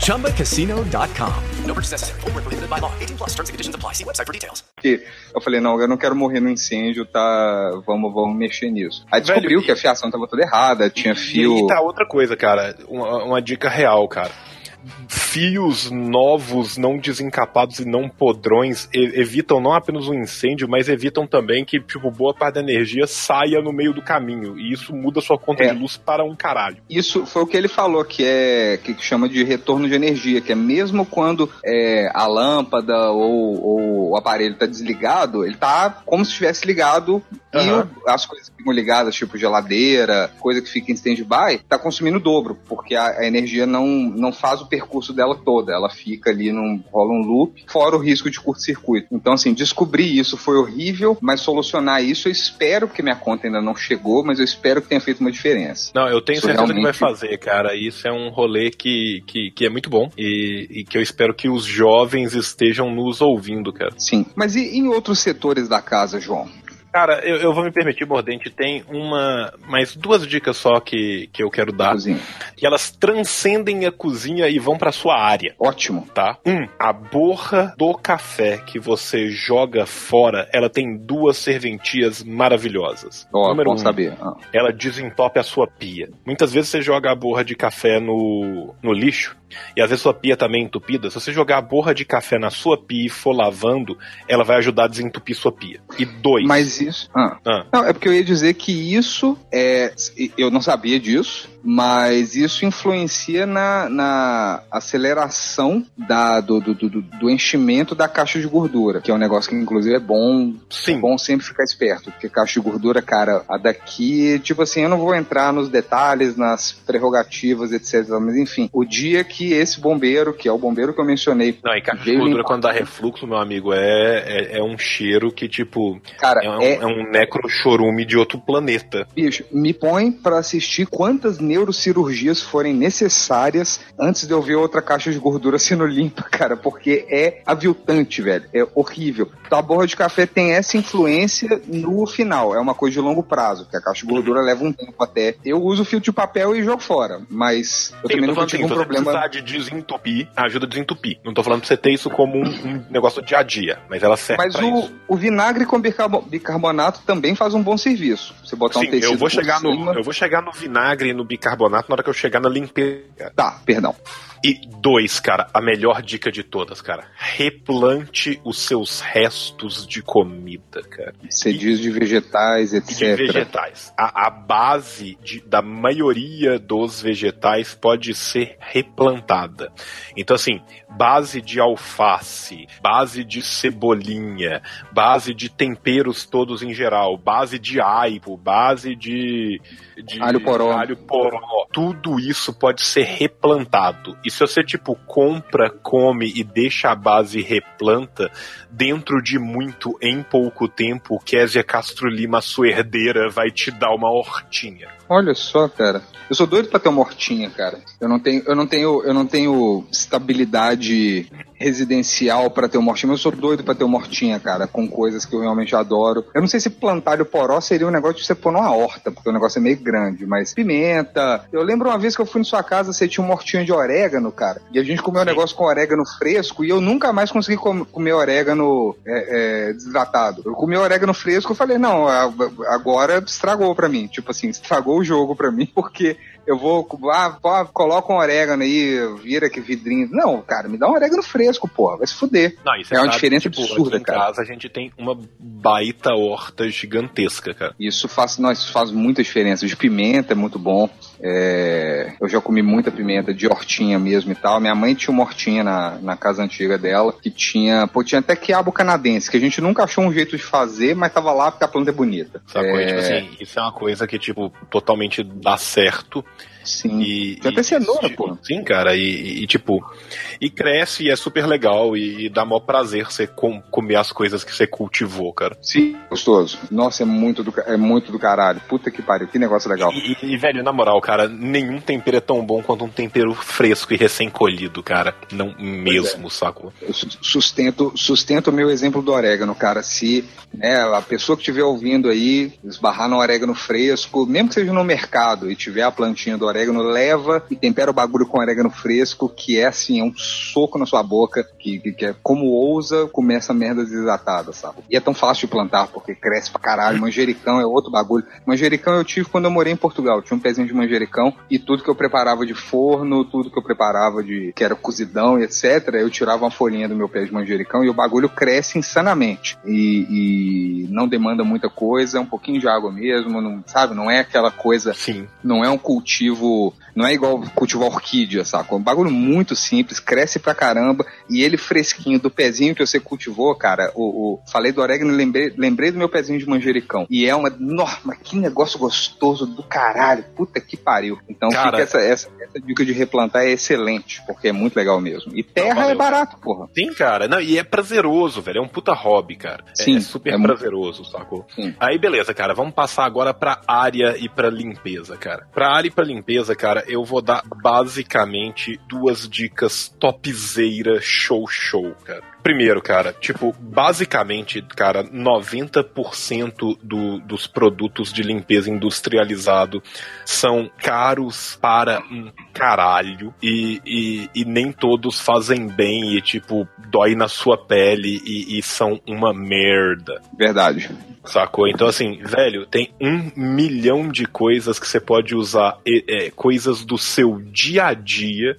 ChumbaCasino.com. No purchase necessary. Void where prohibited by law. 18 plus terms and conditions apply. See website for details. eu falei, não, eu não quero morrer no incêndio, tá? Vamos, vamos mexer nisso. Aí descobriu que a fiação tava toda errada, tinha E fio. aí tá outra coisa, cara. Uma, uma dica real, cara. Fios novos, não desencapados e não podrões e- evitam não apenas o incêndio, mas evitam também que, tipo, boa parte da energia saia no meio do caminho. E isso muda sua conta É. de luz para um caralho. Isso foi o que ele falou, que é que chama de retorno de energia, que é mesmo quando é, a lâmpada ou, ou o aparelho está desligado, ele tá como se estivesse ligado e Aham. o- as coisas que ficam ligadas, tipo geladeira, coisa que fica em stand-by, tá consumindo o dobro, porque a, a energia não, não faz o percurso dela toda, ela fica ali, num, rola um loop, fora o risco de curto-circuito. Então, assim, descobrir isso foi horrível, mas solucionar isso eu espero, porque minha conta ainda não chegou, mas eu espero que tenha feito uma diferença. Não, eu tenho Isso certeza que vai realmente- fazer, cara. Isso é um rolê que, que, que é muito bom e, e que eu espero que os jovens estejam nos ouvindo, cara. Sim. Mas e em outros setores da casa, João? Cara, eu, eu vou me permitir, Mordente, tem uma. mais duas dicas só que, que eu quero dar. E elas transcendem a cozinha e vão pra sua área. Ótimo. Tá? Um, a borra do café que você joga fora, ela tem duas serventias maravilhosas. Ó, Número um, saber. Ah. ela desentope a sua pia. Muitas vezes você joga a borra de café no, no lixo e às vezes sua pia também é entupida. Se você jogar a borra de café na sua pia e for lavando, ela vai ajudar a desentupir sua pia. E dois. Mas isso. Ah. Ah. Não, é porque eu ia dizer que isso é. Eu não sabia disso, mas isso influencia na, na aceleração da, do, do, do, do enchimento da caixa de gordura, que é um negócio que, inclusive, é bom. Sim. É bom sempre ficar esperto, porque caixa de gordura, cara, a daqui, tipo assim, eu não vou entrar nos detalhes, nas prerrogativas, etc. Mas enfim, o dia que esse bombeiro, que é o bombeiro que eu mencionei, Não, e caixa de gordura limpar- quando dá refluxo, meu amigo, é, é, é um cheiro que, tipo, Cara, é um, é- é um necrochorume de outro planeta. Bicho, me põe pra assistir quantas neurocirurgias forem necessárias antes de eu ver outra caixa de gordura sendo limpa, cara, porque é aviltante, velho. É horrível. Então, a borra de café tem essa influência no final. É uma coisa de longo prazo, porque a caixa de gordura leva um tempo até. Eu uso filtro de papel e jogo fora, mas eu Sim, também nunca falando tive assim, um problema. de desentupir, ajuda a desentupir. Não tô falando pra você ter isso como um, um negócio do dia a dia, mas ela serve Mas pra o, isso. o vinagre com bicarbo- bicarbonato também faz um bom serviço. Você botar um Sim, tecido eu vou, chegar no, cima- eu vou chegar no vinagre e no bicarbonato na hora que eu chegar na limpeza. Tá, perdão. E dois, cara, a melhor dica de todas, cara. Replante os seus restos de comida, cara. Você diz de vegetais, etc. De vegetais. A, a base de- da maioria dos vegetais pode ser replantada. Então, assim, base de alface, base de cebolinha, base de temperos todos em geral, base de aipo, base de, de Alho poró. alho poró. Tudo isso pode ser replantado. E se você, tipo, compra, come e deixa a base replanta, dentro de muito, em pouco tempo, Késia Castro Lima, sua herdeira, vai te dar uma hortinha. Olha só, cara. Eu sou doido pra ter uma hortinha, cara. Eu não tenho, eu não tenho, eu não tenho estabilidade residencial pra ter uma hortinha, mas eu sou doido pra ter uma hortinha, cara, com coisas que eu realmente adoro. Eu não sei se plantar o poró seria um negócio de você pôr numa horta, porque o negócio é meio grande, mas pimenta. Eu lembro uma vez que eu fui na sua casa, você tinha uma hortinha de orégano, cara, e a gente comeu um negócio com orégano fresco e eu nunca mais consegui com- comer orégano é, é, desidratado. Eu comi orégano fresco e falei, não, agora estragou pra mim. Tipo assim, estragou o jogo pra mim, porque eu vou, ah, pô, coloca um orégano aí, vira que vidrinho. Não, cara, me dá um orégano fresco, porra, vai se fuder. Não, e você é uma sabe diferença tipo, absurda, aqui em cara. casa a gente tem uma baita horta gigantesca, cara. Isso faz, nós faz muita diferença. De pimenta é muito bom. É, eu já comi muita pimenta de hortinha mesmo e tal. Minha mãe tinha uma hortinha na, na casa antiga dela que tinha, pô, tinha até quiabo canadense, que a gente nunca achou um jeito de fazer, mas tava lá porque a planta é bonita. Sacou? É, Tipo assim, isso é uma coisa que, tipo, totalmente dá certo. Sim. E, Tem até cenoura, pô. Sim, cara, e, e, tipo, e cresce e é super legal e, dá maior prazer você com- comer as coisas que você cultivou, cara. Sim, gostoso. Nossa, é muito do, é muito do caralho. Puta que pariu, que negócio legal. E, e, velho, na moral, cara, nenhum tempero é tão bom quanto um tempero fresco e recém-colhido, cara. Não mesmo, sacou? Eu su- sustento, sustento o meu exemplo do orégano, cara. Se né, a pessoa que estiver ouvindo aí esbarrar no orégano fresco, mesmo que seja no mercado e tiver a plantinha do orégano, leva e tempera o bagulho com orégano fresco, que é assim, é um soco na sua boca, que, que, que é como ousa comer essa merda desidratada, sabe? E é tão fácil de plantar, porque cresce pra caralho. Manjericão é outro bagulho. Manjericão eu tive quando eu morei em Portugal. Tinha um pezinho de manjericão e tudo que eu preparava de forno, tudo que eu preparava de que era cozidão e etc., eu tirava uma folhinha do meu pé de manjericão e o bagulho cresce insanamente. E, e não demanda muita coisa, é um pouquinho de água mesmo, não, sabe? Não é aquela coisa. Sim. Não é um cultivo jogo não é igual cultivar orquídea, saca? É um bagulho muito simples, cresce pra caramba. E ele fresquinho do pezinho que você cultivou, cara. O, o- falei do orégano e lembrei, lembrei do meu pezinho de manjericão. E é uma. Nossa, que negócio gostoso do caralho. Puta que pariu. Então Cara- fica essa, essa, essa dica de replantar é excelente, porque é muito legal mesmo. E terra é valeu. barato, porra. Sim, cara. Não, e é prazeroso, velho. É um puta hobby, cara. É- Sim, é, super é muito- prazeroso, sacou? Sim. Aí, beleza, cara. Vamos passar agora pra área e pra limpeza, cara. Pra área e pra limpeza, cara, eu vou dar basicamente duas dicas topzeira show show, cara. Primeiro, cara, tipo, basicamente, cara, 90% do, dos produtos de limpeza industrializado são caros para um caralho e, e, e nem todos fazem bem e, tipo, dói na sua pele e, e são uma merda. Verdade. Sacou? Então, assim, velho, tem um milhão de coisas que você pode usar, e- é, coisas do seu dia a dia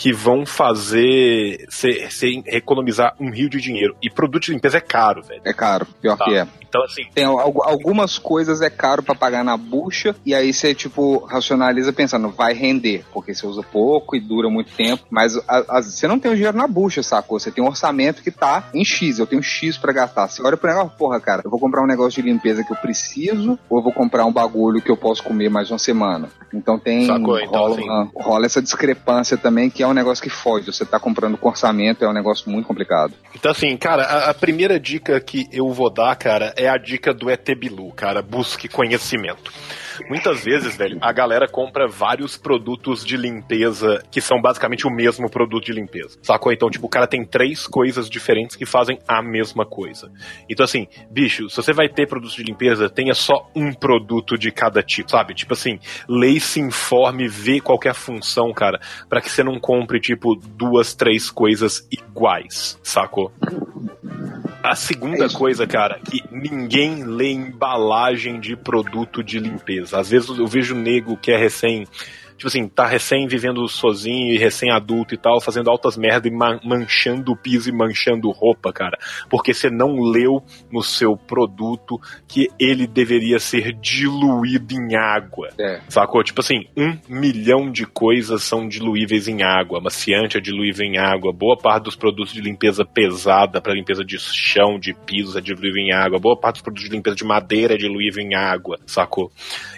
que vão fazer você economizar um rio de dinheiro. E produto de limpeza é caro, velho. É caro, pior Tá. que é. Então, assim, Tem al- algumas coisas é caro pra pagar na bucha e aí você tipo racionaliza pensando vai render porque você usa pouco e dura muito tempo, mas a- a- você não tem o dinheiro na bucha, sacou? Você tem um orçamento que tá em X, eu tenho X pra gastar. Você olha pro negócio, porra, cara, eu vou comprar um negócio de limpeza que eu preciso ou eu vou comprar um bagulho que eu posso comer mais uma semana. Então tem Sacou, então, rola, assim- rola essa discrepância também que é um negócio que foge. Você tá comprando com orçamento é um negócio muito complicado. Então, assim, cara, a, a primeira dica que eu vou dar, cara, é a dica do ET Bilu, cara. Busque conhecimento. Muitas vezes, velho, a galera compra vários produtos de limpeza que são basicamente o mesmo produto de limpeza. Sacou? Então, tipo, o cara tem três coisas diferentes que fazem a mesma coisa. Então, assim, bicho, se você vai ter produtos de limpeza, tenha só um produto de cada tipo, sabe? Tipo assim, leia, se informe, vê qual é a função, cara, pra que você não compre, tipo, duas, três coisas iguais, sacou? A segunda coisa, cara, que ninguém lê embalagem de produto de limpeza. Às vezes eu vejo nego que é recém. Tipo assim, tá recém vivendo sozinho e recém adulto e tal, fazendo altas merda e ma- manchando o piso e manchando roupa, cara. Porque você não leu no seu produto que ele deveria ser diluído em água. É. Sacou? Tipo assim, um milhão de coisas são diluíveis em água. Maciante é diluível em água. Boa parte dos produtos de limpeza pesada para limpeza de chão, de pisos é diluível em água. Boa parte dos produtos de limpeza de madeira é diluível em água. Sacou?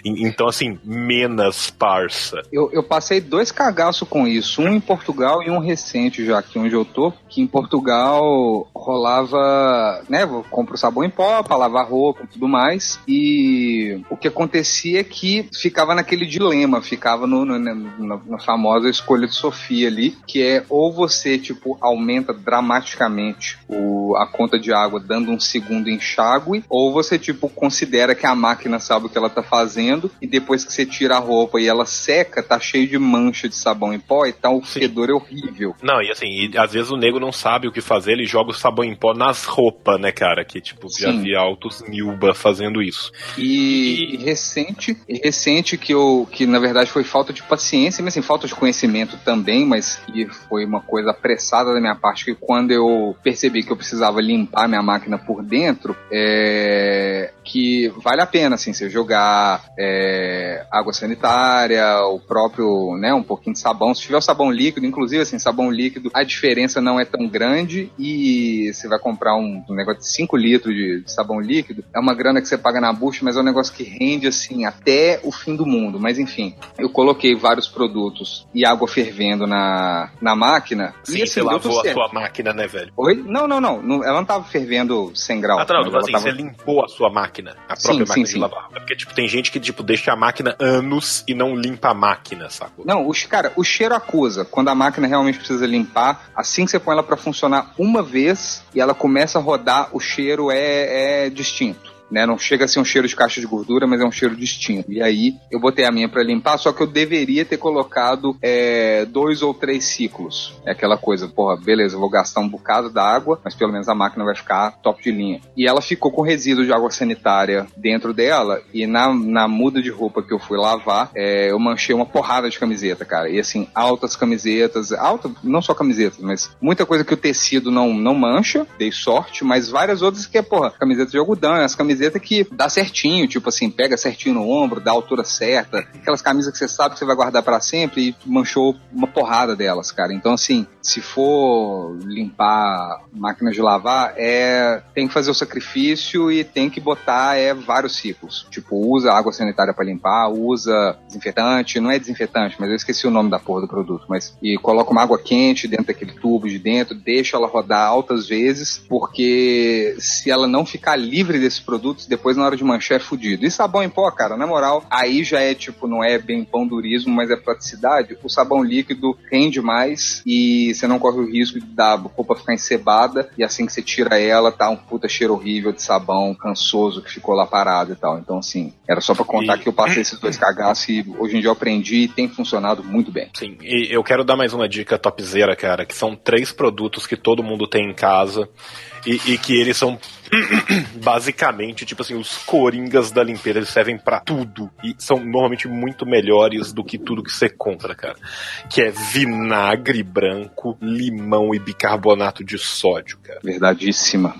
E- Então, assim, menos parça. Eu, eu passei dois cagaços com isso, um em Portugal e um recente já aqui onde eu tô, que em Portugal rolava, né, compro sabão em pó pra lavar roupa e tudo mais, e o que acontecia é que ficava naquele dilema, ficava no, no- na, na famosa escolha de Sofia ali, que é ou você, tipo, aumenta dramaticamente o, a conta de água dando um segundo enxágue, ou você, tipo, considera que a máquina sabe o que ela tá fazendo, e depois que você tira a roupa e ela seca, tá cheio de mancha de sabão em pó, e tá o fedor é horrível. Não, e assim, e às vezes o nego não sabe o que fazer, ele joga o sabão em pó nas roupas, né, cara? Que, tipo, já Sim. vi altos Nilba fazendo isso. E, e recente, e recente que eu que na verdade foi falta de paciência, mas assim, falta de conhecimento também, mas que foi uma coisa apressada da minha parte que quando eu percebi que eu precisava limpar minha máquina por dentro, é, que vale a pena assim, você jogar é, água sanitária, o próprio, né, um pouquinho de sabão, se tiver o sabão líquido, inclusive assim, sabão líquido, a diferença não é tão grande e você vai comprar um, um negócio de 5 litros de, de sabão líquido, é uma grana que você paga na bucha, mas é um negócio que rende assim até o fim do mundo. Mas enfim, eu coloquei vários produtos e água fervendo na, na máquina. Sim, e assim, você lavou a sua máquina, né, velho? Oi? Não, não, não, não. Ela não tava fervendo 100 graus. Ah, não, assim, tava- você limpou a sua máquina, a Sim, própria sim, máquina sim. de lavar. É porque, tipo, tem gente que, tipo, deixa a máquina anos e não limpa a máquina, sacou? Não, os, cara, o cheiro acusa. Quando a máquina realmente precisa limpar, assim que você põe ela pra funcionar uma vez e ela começa a rodar, o cheiro é, é distinto. Né? Não chega a ser um cheiro de caixa de gordura, mas é um cheiro distinto. E aí eu botei a minha pra limpar, só que eu deveria ter colocado é, dois ou três ciclos. É aquela coisa, porra, beleza, vou gastar um bocado d'água, mas pelo menos a máquina vai ficar top de linha. E ela ficou com resíduo de água sanitária dentro dela, e na, na muda de roupa que eu fui lavar, é, eu manchei uma porrada de camiseta, cara. E assim, altas camisetas, alta, não só camisetas, mas muita coisa que o tecido não, não mancha, dei sorte, mas várias outras que é, porra, camiseta de algodão, as camisetas que dá certinho, tipo assim, pega certinho no ombro, dá a altura certa, aquelas camisas que você sabe que você vai guardar pra sempre e manchou uma porrada delas, cara. Então, assim, se for limpar máquinas de lavar, é tem que fazer o sacrifício e tem que botar é vários ciclos. Tipo, usa água sanitária pra limpar, usa desinfetante, não é desinfetante, mas eu esqueci o nome da porra do produto, mas e coloca uma água quente dentro daquele tubo de dentro, deixa ela rodar altas vezes, porque se ela não ficar livre desses produtos, depois na hora de manchar é fudido. E sabão em pó, cara, na moral, aí já é tipo, não é bem pão durismo, mas é praticidade. O sabão líquido rende mais e você não corre o risco de dar a roupa ficar encebada e assim que você tira ela, tá um puta cheiro horrível de sabão cansoso que ficou lá parado e tal. Então, assim, era só pra contar E- que eu passei esses dois cagaços e hoje em dia eu aprendi e tem funcionado muito bem. Sim, e eu quero dar mais uma dica topzera, cara, que são três produtos que todo mundo tem em casa e, e que eles são basicamente, tipo assim, os coringas da limpeza, eles servem pra tudo e são normalmente muito melhores do que tudo que você compra, cara. Que é vinagre branco, limão e bicarbonato de sódio, cara. Verdadíssima.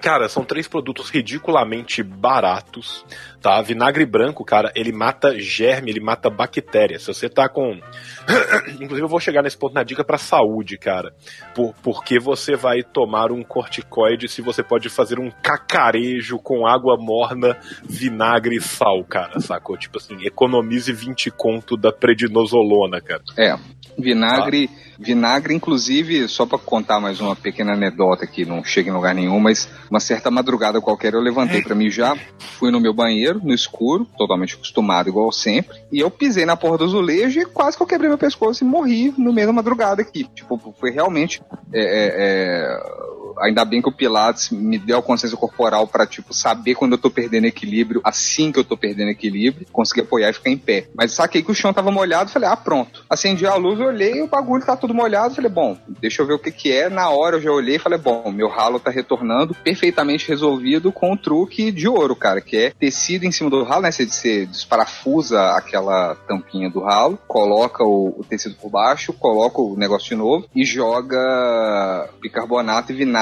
Cara, são três produtos ridiculamente baratos, tá? Vinagre branco, cara, ele mata germe, ele mata bactéria. Se você tá com. Inclusive, eu vou chegar nesse ponto na dica pra saúde, cara. Por, porque você vai tomar um corticoide se você pode fazer um cacarejo com água morna, vinagre e sal, cara, sacou? Tipo assim, economize 20 conto da prednisolona, cara. É, vinagre, vinagre, inclusive, só pra contar mais uma pequena anedota que não chega em lugar nenhum, mas uma certa madrugada qualquer eu levantei pra mijar, fui no meu banheiro, no escuro, totalmente acostumado, igual sempre, e eu pisei na porra do azulejo e quase que eu quebrei meu pescoço e morri no meio da madrugada aqui. Tipo, foi realmente. é, é, Ainda bem que o Pilates me deu a consciência corporal pra, tipo, saber quando eu tô perdendo equilíbrio, assim que eu tô perdendo equilíbrio, conseguir apoiar e ficar em pé. Mas saquei que o chão tava molhado, falei, ah, pronto. Acendi a luz, olhei e o bagulho tá tudo molhado, falei, bom, deixa eu ver o que que é. Na hora eu já olhei e falei, bom, meu ralo tá retornando perfeitamente resolvido com o truque de ouro, cara, que é tecido em cima do ralo, né? Você, você desparafusa aquela tampinha do ralo, coloca o, o tecido por baixo, coloca o negócio de novo e joga bicarbonato e vinagre.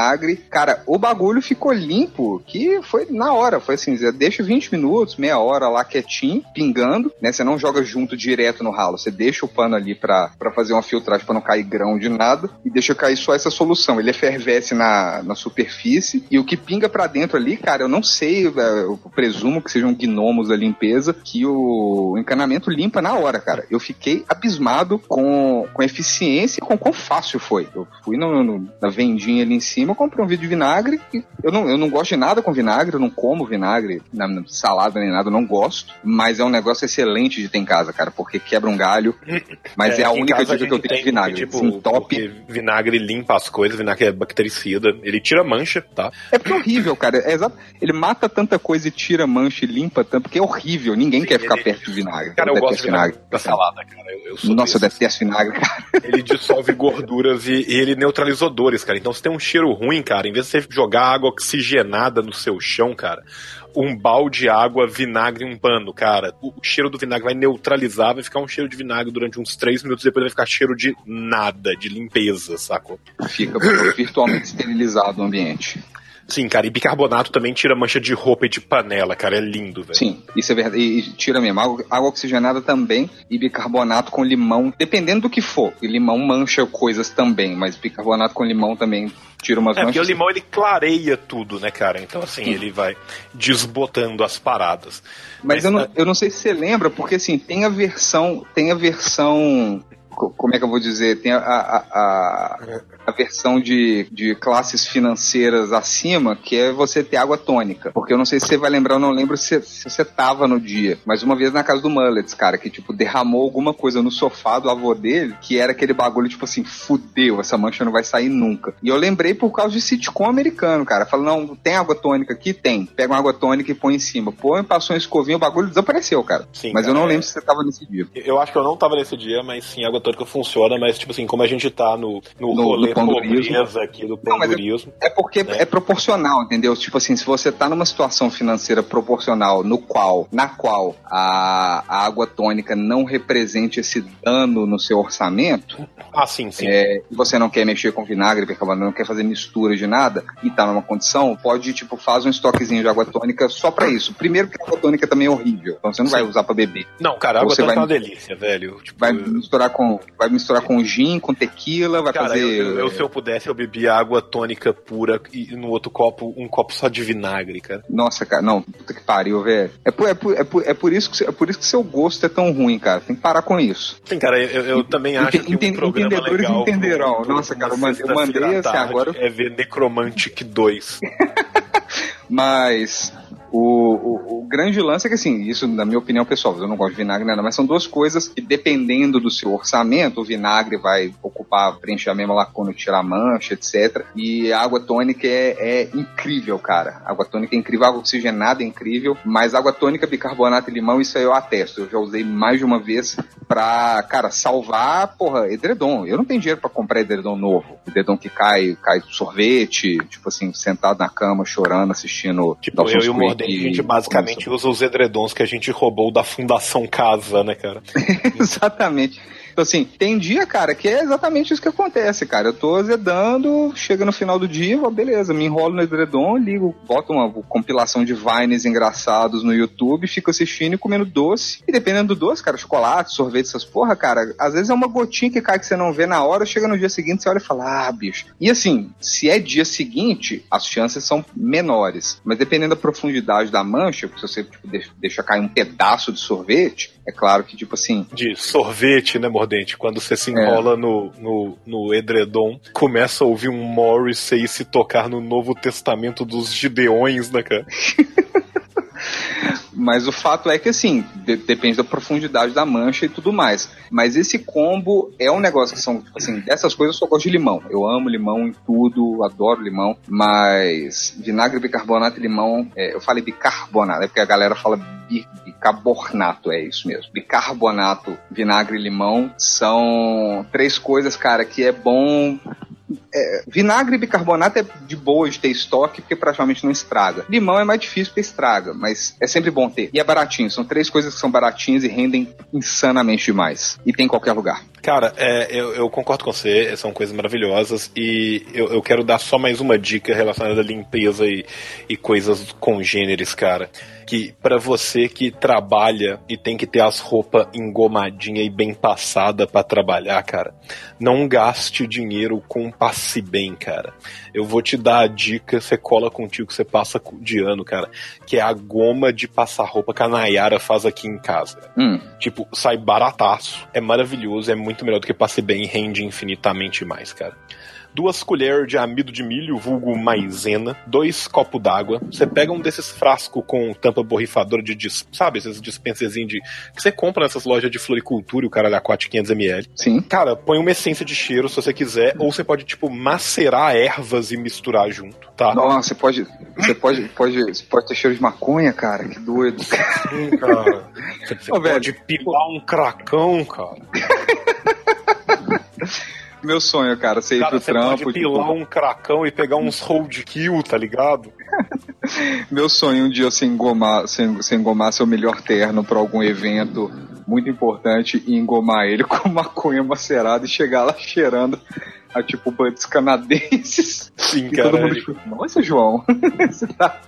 Cara, o bagulho ficou limpo, que foi na hora, foi assim, deixa 20 minutos, meia hora lá quietinho, pingando, né? Você não joga junto direto no ralo, você deixa o pano ali pra, pra fazer uma filtragem pra não cair grão de nada e deixa cair só essa solução. Ele efervesce na, na superfície e o que pinga pra dentro ali, cara, eu não sei, é, eu presumo que sejam gnomos da limpeza, que o encanamento limpa na hora, cara. Eu fiquei abismado com, com a eficiência e com quão fácil foi. Eu fui no, no- na vendinha ali em cima cima, eu comprei um vidro de vinagre. Eu, não, eu não gosto de nada com vinagre, eu não como vinagre na, salada nem nada, eu não gosto. Mas é um negócio excelente de ter em casa, cara, porque quebra um galho. Mas é, a aqui em única dica a que eu tenho de vinagre. Tipo, Assim, top. vinagre limpa as coisas, vinagre é bactericida. Ele tira mancha, tá? É porque é horrível, cara. É exato. Ele mata tanta coisa e tira mancha e limpa tanto, porque é horrível. Ninguém quer ficar perto de vinagre. Cara, eu gosto de vinagre pra salada, cara. Eu, eu sou Nossa, eu detesto vinagre, cara. ele dissolve gorduras e, e ele neutraliza odores, cara. Então se tem um cheiro ruim, cara, em vez de você jogar água oxigenada no seu chão, cara, um balde de água, vinagre e um pano, cara. O, o cheiro do vinagre vai neutralizar, vai ficar um cheiro de vinagre durante uns três minutos, depois vai ficar cheiro de nada, de limpeza, sacou? Fica virtualmente esterilizado o ambiente. Sim, cara, e bicarbonato também tira mancha de roupa e de panela, cara, é lindo, velho. Sim, isso é verdade. E, tira mesmo. Água, água oxigenada também e bicarbonato com limão, dependendo do que for. E limão mancha coisas também, mas bicarbonato com limão também tira umas É, porque o manchas. limão ele clareia tudo, né, cara? Então, assim, Sim. ele vai desbotando as paradas. Mas eu não, eu não sei se você lembra, porque assim, tem a versão. Tem a versão. co- Como é que eu vou dizer? Tem a, a, a, a versão de, de classes financeiras acima, que é você ter água tônica. Porque eu não sei se você vai lembrar, eu não lembro se, se você tava no dia. Mas uma vez na casa do Mullets, cara, que tipo, derramou alguma coisa no sofá do avô dele, que era aquele bagulho, tipo assim, fudeu, essa mancha não vai sair nunca. E eu lembrei por causa de sitcom americano, cara. Falou, não, tem água tônica aqui? Tem. Pega uma água tônica e põe em cima. Põe, passou uma escovinha, o bagulho desapareceu, cara. Sim, mas eu cara, não é. lembro se você tava nesse dia. Eu acho que eu não tava nesse dia, mas sim, a água tônica funciona, mas tipo assim, como a gente tá no, no, No- rolê aqui do Não, mas é-. É porque né? é proporcional, entendeu? Tipo assim, se você tá numa situação financeira proporcional no qual, na qual a, a água tônica não represente esse dano no seu orçamento, Ah, sim, sim. é, e você não quer mexer com vinagre, bicarbonato, não quer fazer mistura de nada, e tá numa condição, pode, tipo, faz um estoquezinho de água tônica só pra isso. Primeiro que a água tônica também é horrível, então você não vai usar pra beber. Não, cara, a água Você tônica é uma delícia, velho. Tipo, Vai misturar com, vai misturar com gin, com tequila, vai Cara, fazer... eu, eu- eu, se eu pudesse, eu bebia água tônica pura e no outro copo, um copo só de vinagre, cara. Nossa, cara, não, puta que pariu, velho. É por, é, por, é, por, é, por isso que, é por isso que seu gosto é tão ruim, cara. Tem que parar com isso. Sim, cara, eu, eu também acho que um programa entendedores legal entenderão. pro- pro- Nossa, cara, eu mandei- eu mandei assim, agora- É ver Necromantic 2. Mas o, o, o grande lance é que, assim, isso na minha opinião pessoal, eu não gosto de vinagre nada, mas são duas coisas que, dependendo do seu orçamento, o vinagre vai ocupar, preencher a mesma lacuna, tirar a mancha, etc. E a água tônica é, é incrível, cara. A água tônica é incrível, água oxigenada é incrível, mas água tônica, bicarbonato e limão, isso aí eu atesto. Eu já usei mais de uma vez pra, cara, salvar, porra, edredom. Eu não tenho dinheiro pra comprar edredom novo. Edredom que cai, cai sorvete, tipo assim, sentado na cama, chorando, assistindo Tipo, eu e o A gente basicamente usa os edredons que a gente roubou da Fundação Casa, né, cara? Exatamente. Então, assim, tem dia, cara, que é exatamente isso que acontece, cara. Eu tô azedando, chega no final do dia, ó, beleza, me enrolo no edredom, ligo, boto uma compilação de vines engraçados no YouTube, fico assistindo e comendo doce. E dependendo do doce, cara, chocolate, sorvete, essas porra, cara, às vezes é uma gotinha que cai que você não vê na hora, chega no dia seguinte, você olha e fala, ah, bicho. E assim, se é dia seguinte, as chances são menores. Mas dependendo da profundidade da mancha, se você tipo, deixa, cair um pedaço de sorvete, é claro que, tipo assim, De sorvete, né, Mordente? Quando você se enrola no, no, no edredom, começa a ouvir um Morrissey se tocar no Novo Testamento dos Gideões, né, cara? Mas o fato é que, assim, de- depende da profundidade da mancha e tudo mais. Mas esse combo é um negócio que são, assim, dessas coisas eu só gosto de limão. Eu amo limão em tudo, adoro limão. Mas vinagre, bicarbonato e limão, é, eu falei bicarbonato, é porque a galera fala bi- bicarbonato, é isso mesmo. Bicarbonato, vinagre e limão são três coisas, cara, que é bom é, vinagre e bicarbonato é de boa de ter estoque, porque praticamente não estraga. Limão é mais difícil porque estraga, mas é sempre bom ter. E é baratinho, são três coisas que são baratinhas e rendem insanamente demais. E tem em qualquer lugar. Cara, é, eu, eu concordo com você, são coisas maravilhosas e eu, eu quero dar só mais uma dica relacionada à limpeza e, e coisas congêneres, cara. Que pra você que trabalha e tem que ter as roupas engomadinha e bem passada pra trabalhar, cara, não gaste dinheiro com passe bem, cara. Eu vou te dar a dica, você cola contigo que você passa de ano, cara, que é a goma de passar roupa que a Nayara faz aqui em casa. Hum. Tipo, sai barataço, é maravilhoso, é muito melhor do que passe bem e rende infinitamente mais, cara. Duas colheres de amido de milho, vulgo maisena, dois copos d'água. Você pega um desses frascos com tampa borrifadora de, dis, sabe, esses dispenserzinhos de que você compra nessas lojas de floricultura e o cara dá 4 500ml. Sim. Cara, põe uma essência de cheiro se você quiser, ou você pode, tipo, macerar ervas e misturar junto, tá? Nossa, você pode, você pode, pode, você pode ter cheiro de maconha, cara, que doido. Sim, cara. Você, você Ô, velho. pode pilar um cracão, cara. Meu sonho, cara, ir Cara, pro você trampo. pode pilar tipo, um cracão e pegar uns roadkill, tá ligado? Meu sonho um dia você engomar, você, você engomar seu melhor terno pra algum evento muito importante e engomar ele com maconha macerada e chegar lá cheirando a tipo buds canadenses. Sim, E cara. todo mundo tipo, nossa, João, você tá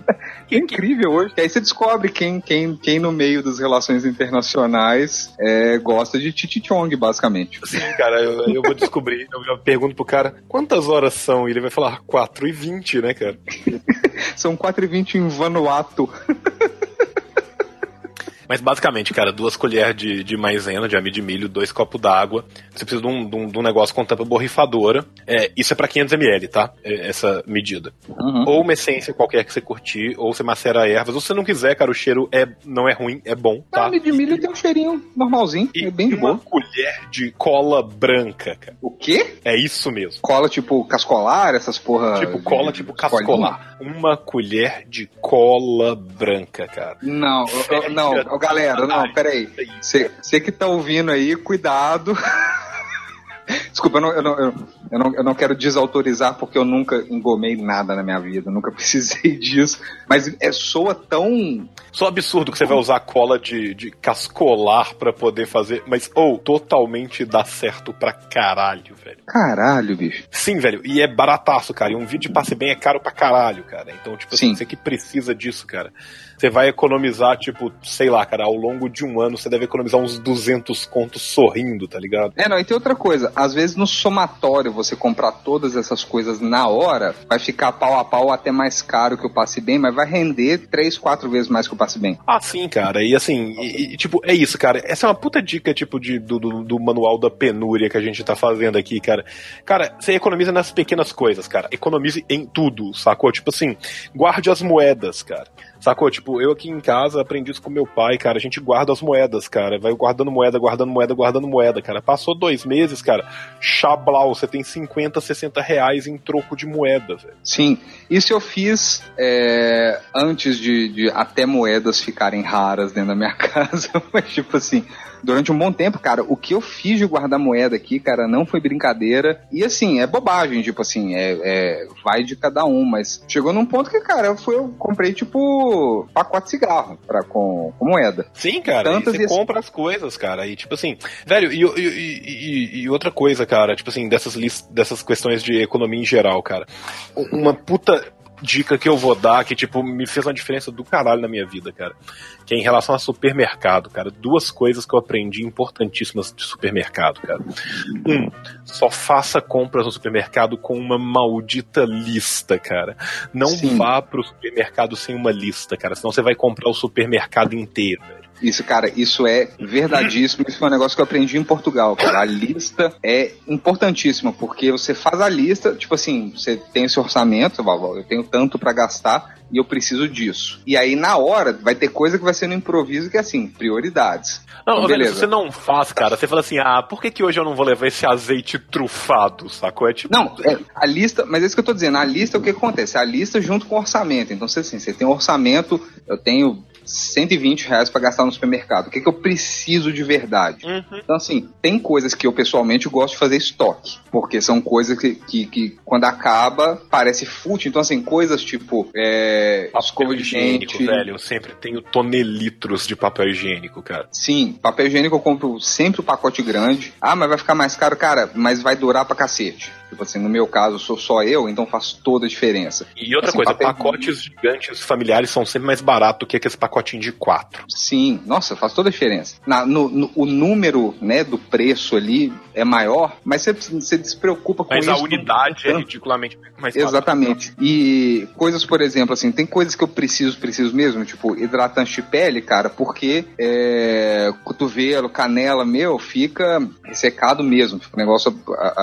que incrível hoje. Que aí você descobre quem, quem, quem no meio das relações internacionais é, gosta de Chichichong, basicamente. Sim, cara, eu, eu vou descobrir. Eu, pergunto pro cara quantas horas são e ele vai falar 4 e 20, né, cara? São 4h20 em Vanuatu. Mas basicamente, cara, duas colheres de, de maisena, de amido de milho, dois copos d'água. Você precisa de um, de um- de um negócio com tampa borrifadora. É, isso é pra 500ml, tá? É, Essa medida. Ou uma essência qualquer que você curtir, ou você macera ervas. Ou se você não quiser, cara, o cheiro é, não é ruim, é bom, tá? Amido de milho tem um cheirinho normalzinho, é bem de uma boa. colher de cola branca, cara. O quê? É isso mesmo. Cola tipo cascolar, essas porra. Tipo cola, de- tipo escolinha? cascolar. Uma colher de cola branca, cara. Não, eu- eu- não, galera, não, peraí. Você que tá ouvindo aí, cuidado. Desculpa, eu não, eu, não, eu, não, eu não quero desautorizar porque eu nunca engomei nada na minha vida, nunca precisei disso. Mas é, soa tão. Só absurdo que você vai usar cola de, de cascolar pra poder fazer, mas, ou, totalmente dá certo pra caralho, velho. Caralho, bicho. Sim, velho, e é barataço, cara. E um vídeo de passe bem é caro pra caralho, cara. Então, tipo assim, Sim. você que precisa disso, cara. Você vai economizar, tipo, sei lá, cara, ao longo de um ano você deve economizar uns 200 contos sorrindo, tá ligado? É, não, e tem outra coisa. Às vezes no somatório você comprar todas essas coisas na hora, vai ficar pau a pau até mais caro que o passe bem, mas vai render três, quatro vezes mais que o passe bem. Ah, sim, cara. E assim, e- e, tipo, é isso, cara. Essa é uma puta dica, tipo, de, do, do, do manual da penúria que a gente tá fazendo aqui, cara. Cara, você economiza nas pequenas coisas, cara. Economize em tudo, sacou? Tipo assim, guarde as moedas, cara. Sacou? Tipo, eu aqui em casa aprendi isso com meu pai, cara. A gente guarda as moedas, cara. Vai guardando moeda, guardando moeda, guardando moeda, cara. Passou dois meses, cara. Chablau, você tem 50, 60 reais em troco de moeda, velho. Sim, isso eu fiz é, antes de, de até moedas ficarem raras dentro da minha casa, mas tipo assim, durante um bom tempo, cara, o que eu fiz de guardar moeda aqui, cara, não foi brincadeira, e assim, é bobagem, tipo assim, é, é- vai de cada um, mas chegou num ponto que, cara, eu, fui, eu comprei tipo pacote de cigarro pra, com, com moeda. Sim, cara, e Tantas você e compra as coisas, cara. E tipo assim, velho, e, e, e- e outra coisa, cara, tipo assim, dessas, lis- dessas questões de economia em geral, cara. Uma puta dica que eu vou dar, que tipo, me fez uma diferença do caralho na minha vida, cara. Que é em relação a supermercado, cara. Duas coisas que eu aprendi importantíssimas de supermercado, cara. Um, só faça compras no supermercado com uma maldita lista, cara. Não Sim. vá pro supermercado sem uma lista, cara. Senão você vai comprar o supermercado inteiro, velho. Isso, cara, isso é verdadíssimo. Isso foi um negócio que eu aprendi em Portugal, cara. A lista é importantíssima, porque você faz a lista, tipo assim, você tem esse orçamento, eu tenho tanto pra gastar e eu preciso disso. E aí, na hora, vai ter coisa que vai ser no improviso que é assim, prioridades. Não, Então, beleza. você não faz, cara, você fala assim, ah, por que, que hoje eu não vou levar esse azeite trufado, sacou? É tipo. Não, é, a lista, mas é isso que eu tô dizendo, a lista, o que acontece? A lista junto com o orçamento. Então, você, assim, você tem um orçamento, eu tenho 120 reais pra gastar no supermercado. O que, que eu preciso de verdade? Então, assim, tem coisas que eu pessoalmente gosto de fazer estoque, porque são coisas que, que, que quando acaba, parece fútil. Então, assim, coisas tipo é, escova de higiênico, dente. velho. Eu sempre tenho tonelitros de papel higiênico, cara. Sim, papel higiênico eu compro sempre o pacote grande. Ah, mas vai ficar mais caro, cara, mas vai durar pra cacete. Tipo assim, no meu caso, sou só eu, então faz toda a diferença. E outra Assim, coisa, pacotes gigantes familiares são sempre mais baratos que aqueles pacotinhos de quatro. Sim, nossa, faz toda a diferença. Na- no, no- o número né, do preço ali é maior, mas você, você se preocupa com Mas isso. a unidade é ridiculamente mais barata. Exatamente. E coisas, por exemplo, assim, tem coisas que eu preciso, preciso mesmo, tipo hidratante de pele, cara, porque é, cotovelo, canela, meu, fica ressecado mesmo, fica um negócio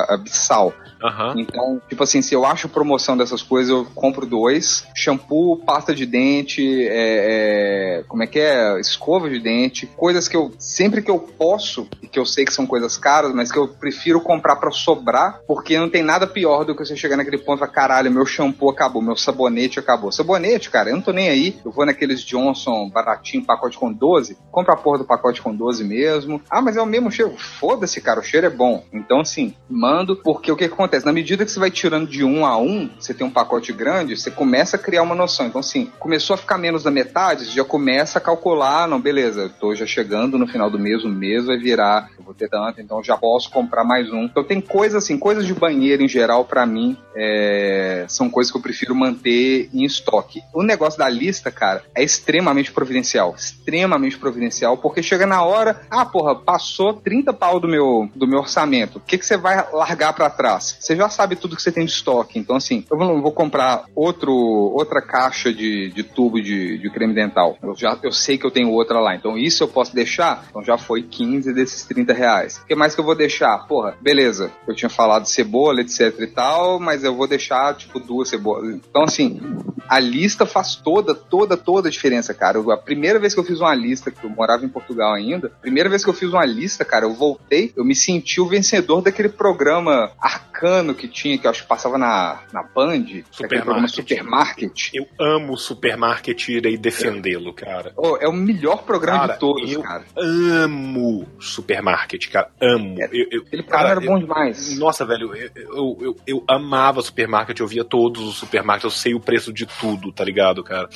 abissal. Aham. Então, tipo assim, se eu acho promoção dessas coisas, eu compro dois. Shampoo, pasta de dente, é, é, como é que é? Escova de dente. Coisas que eu, sempre que eu posso, e que eu sei que são coisas caras, mas que eu prefiro comprar pra sobrar, porque não tem nada pior do que você chegar naquele ponto e falar, caralho, meu shampoo acabou, meu sabonete acabou. Sabonete, cara, eu não tô nem aí. Eu vou naqueles Johnson baratinho, pacote com 12, compra a porra do pacote com 12 mesmo. Ah, mas é o mesmo cheiro. Foda-se, cara, o cheiro é bom. Então, assim, mando, porque o que, que acontece? Na medida que você vai tirando de um a um, você tem um pacote grande, você começa a criar uma noção. Então, assim, começou a ficar menos da metade, você já começa a calcular, não, beleza, tô já chegando no final do mês, o mês vai virar, eu vou ter tanto, então já posso comprar mais um. Então tem coisas assim, coisas de banheiro em geral, pra mim, é, são coisas que eu prefiro manter em estoque. O negócio da lista, cara, é extremamente providencial. Extremamente providencial, porque chega na hora, ah, porra, passou 30 pau do meu, do meu orçamento. O que, que você vai largar pra trás? Você já sabe tudo que você tem de estoque. Então, assim, eu vou, vou comprar outro, outra caixa de, de tubo de, de creme dental. Eu, já, eu sei que eu tenho outra lá. Então, isso eu posso deixar? Então, já foi 15 desses 30 reais. O que mais que eu vou deixar? Porra, beleza. Eu tinha falado cebola, etc e tal, mas eu vou deixar, tipo, duas cebolas. Então, assim, a lista faz toda, toda, toda a diferença, cara. Eu- a primeira vez que eu fiz uma lista, que eu morava em Portugal ainda, primeira vez que eu fiz uma lista, cara, eu voltei, eu me senti o vencedor daquele programa arcano que tinha, que eu acho que passava na, na Band, é aquele programa Supermarket. Eu amo Supermarket e irei defendê-lo, cara. Oh, é o melhor programa Cara, de todos, eu cara. amo Supermarket, cara. Amo. Eu, eu, Aquele programa era bom demais. Nossa, velho, eu, eu, eu, eu amava Supermarket, eu via todos os supermarkets, eu sei o preço de tudo, tá ligado, cara?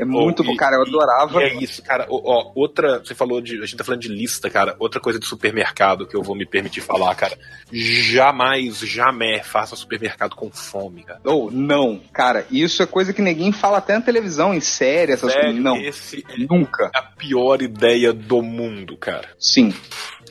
É muito bom, cara, eu adorava. E é isso, cara. Ó, outra, você falou de. A gente tá falando de lista, cara. Outra coisa de supermercado que eu vou me permitir falar, cara. Jamais, jamais faça supermercado com fome, cara. Ou não, cara, isso é coisa que ninguém fala até na televisão, em série, essas coisas. Não, esse é nunca. a pior ideia do mundo, cara. Sim.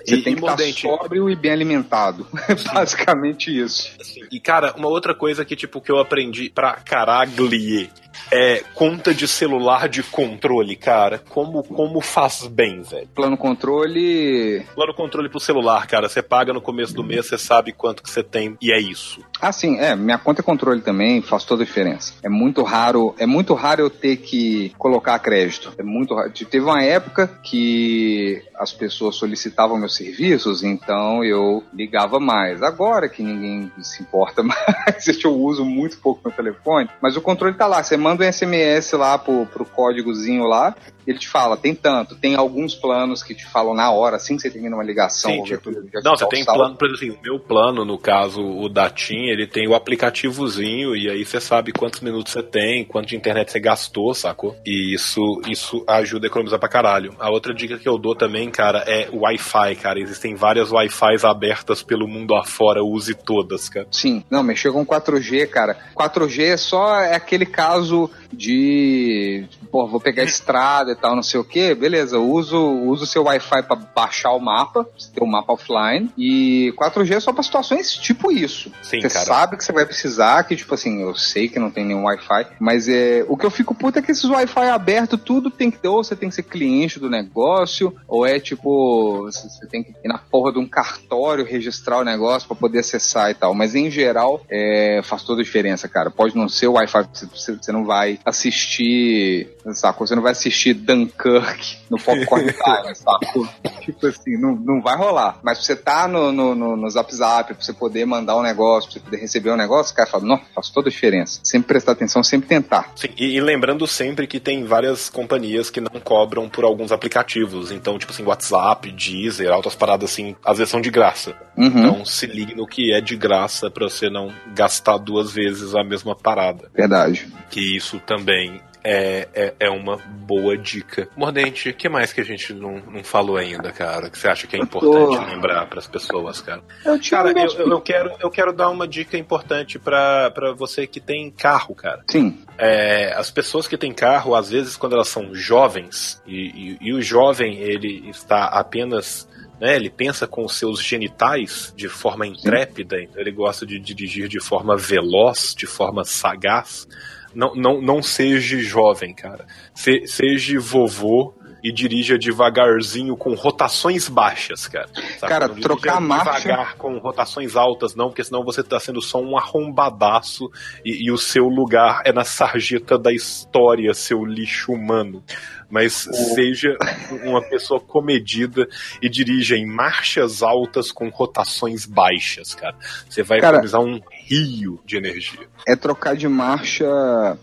Você E- tem que estar mordente? sóbrio e bem alimentado. É basicamente isso. E, cara, uma outra coisa que, tipo, que eu aprendi pra caraglier é conta de celular de controle, cara. Como, como faz bem, velho. Plano controle. Plano controle pro celular, cara. Você paga no começo do mês, você sabe quanto que você tem e é isso. Ah, sim, é, minha conta é controle também faz toda a diferença. É muito raro, é muito raro eu ter que colocar crédito. É muito raro. Teve uma época que as pessoas solicitavam meus serviços, então eu ligava mais. Agora que ninguém se importa mais, eu uso muito pouco meu telefone, mas o controle tá lá. Você manda um SMS lá pro, pro códigozinho lá, ele te fala, tem tanto, tem alguns planos que te falam na hora, assim que você termina uma ligação. Sim, tipo, Não, você tem saldo. plano, por exemplo, assim, o meu plano, no caso, o da TIM, ele tem o aplicativozinho e aí você sabe quantos minutos você tem, quanto de internet você gastou, sacou? E isso, isso ajuda a economizar pra caralho. A outra dica que eu dou também, cara, é Wi-Fi, cara. Existem várias Wi-Fis abertas pelo mundo afora, use todas, cara. Sim, não, mexer com 4G, cara. 4G é só é aquele caso de, pô, vou pegar estrada e tal, não sei o que, beleza, uso uso o seu Wi-Fi pra baixar o mapa, você ter o mapa offline, e 4G é só pra situações tipo isso. Sim, você cara. sabe que você vai precisar, que tipo assim, eu sei que não tem nenhum Wi-Fi, mas é, o que eu fico puto é que esses Wi-Fi abertos, tudo tem que ter, ou você tem que ser cliente do negócio, ou é tipo, você tem que ir na porra de um cartório registrar o negócio pra poder acessar e tal. Mas em geral, é, faz toda a diferença, cara. Pode não ser o Wi-Fi, você, você- não vai assistir, saco? Você não vai assistir Dunkirk no Popcorn Time, saco? Tipo assim, não, não vai rolar. Mas pra você tá no, no, no, no Zap Zap, pra você poder mandar um negócio, pra você poder receber um negócio, o cara fala, não, faz toda a diferença. Sempre prestar atenção, sempre tentar. Sim, e, e lembrando sempre que tem várias companhias que não cobram por alguns aplicativos. Então, tipo assim, WhatsApp, Deezer, outras paradas assim, às vezes são de graça. Uhum. Então se ligue no que é de graça pra você não gastar duas vezes a mesma parada. Verdade. Que isso também é, é, é uma boa dica. Mordente, o que mais que a gente não, não falou ainda, cara? Que você acha que é importante tô- lembrar pras pessoas, cara? Eu tinha Cara, eu, eu, eu quero, eu quero dar uma dica importante pra pra você que tem carro, cara. Sim. É, as pessoas que têm carro, às vezes, quando elas são jovens, e, e- e o jovem ele está apenas. Né, ele pensa com os seus genitais de forma intrépida, então ele gosta de dirigir de forma veloz, de forma sagaz. Não, não, não seja jovem, cara. Se, seja vovô e dirija devagarzinho com rotações baixas, cara. Sabe? Cara, Não trocar marcha- devagar com rotações altas, não, porque senão você tá sendo só um arrombadaço e, e o seu lugar é na sarjeta da história, seu lixo humano. Mas seja uma pessoa comedida e dirija em marchas altas com rotações baixas, cara. Você vai Cara- economizar um rio de energia. É trocar de marcha,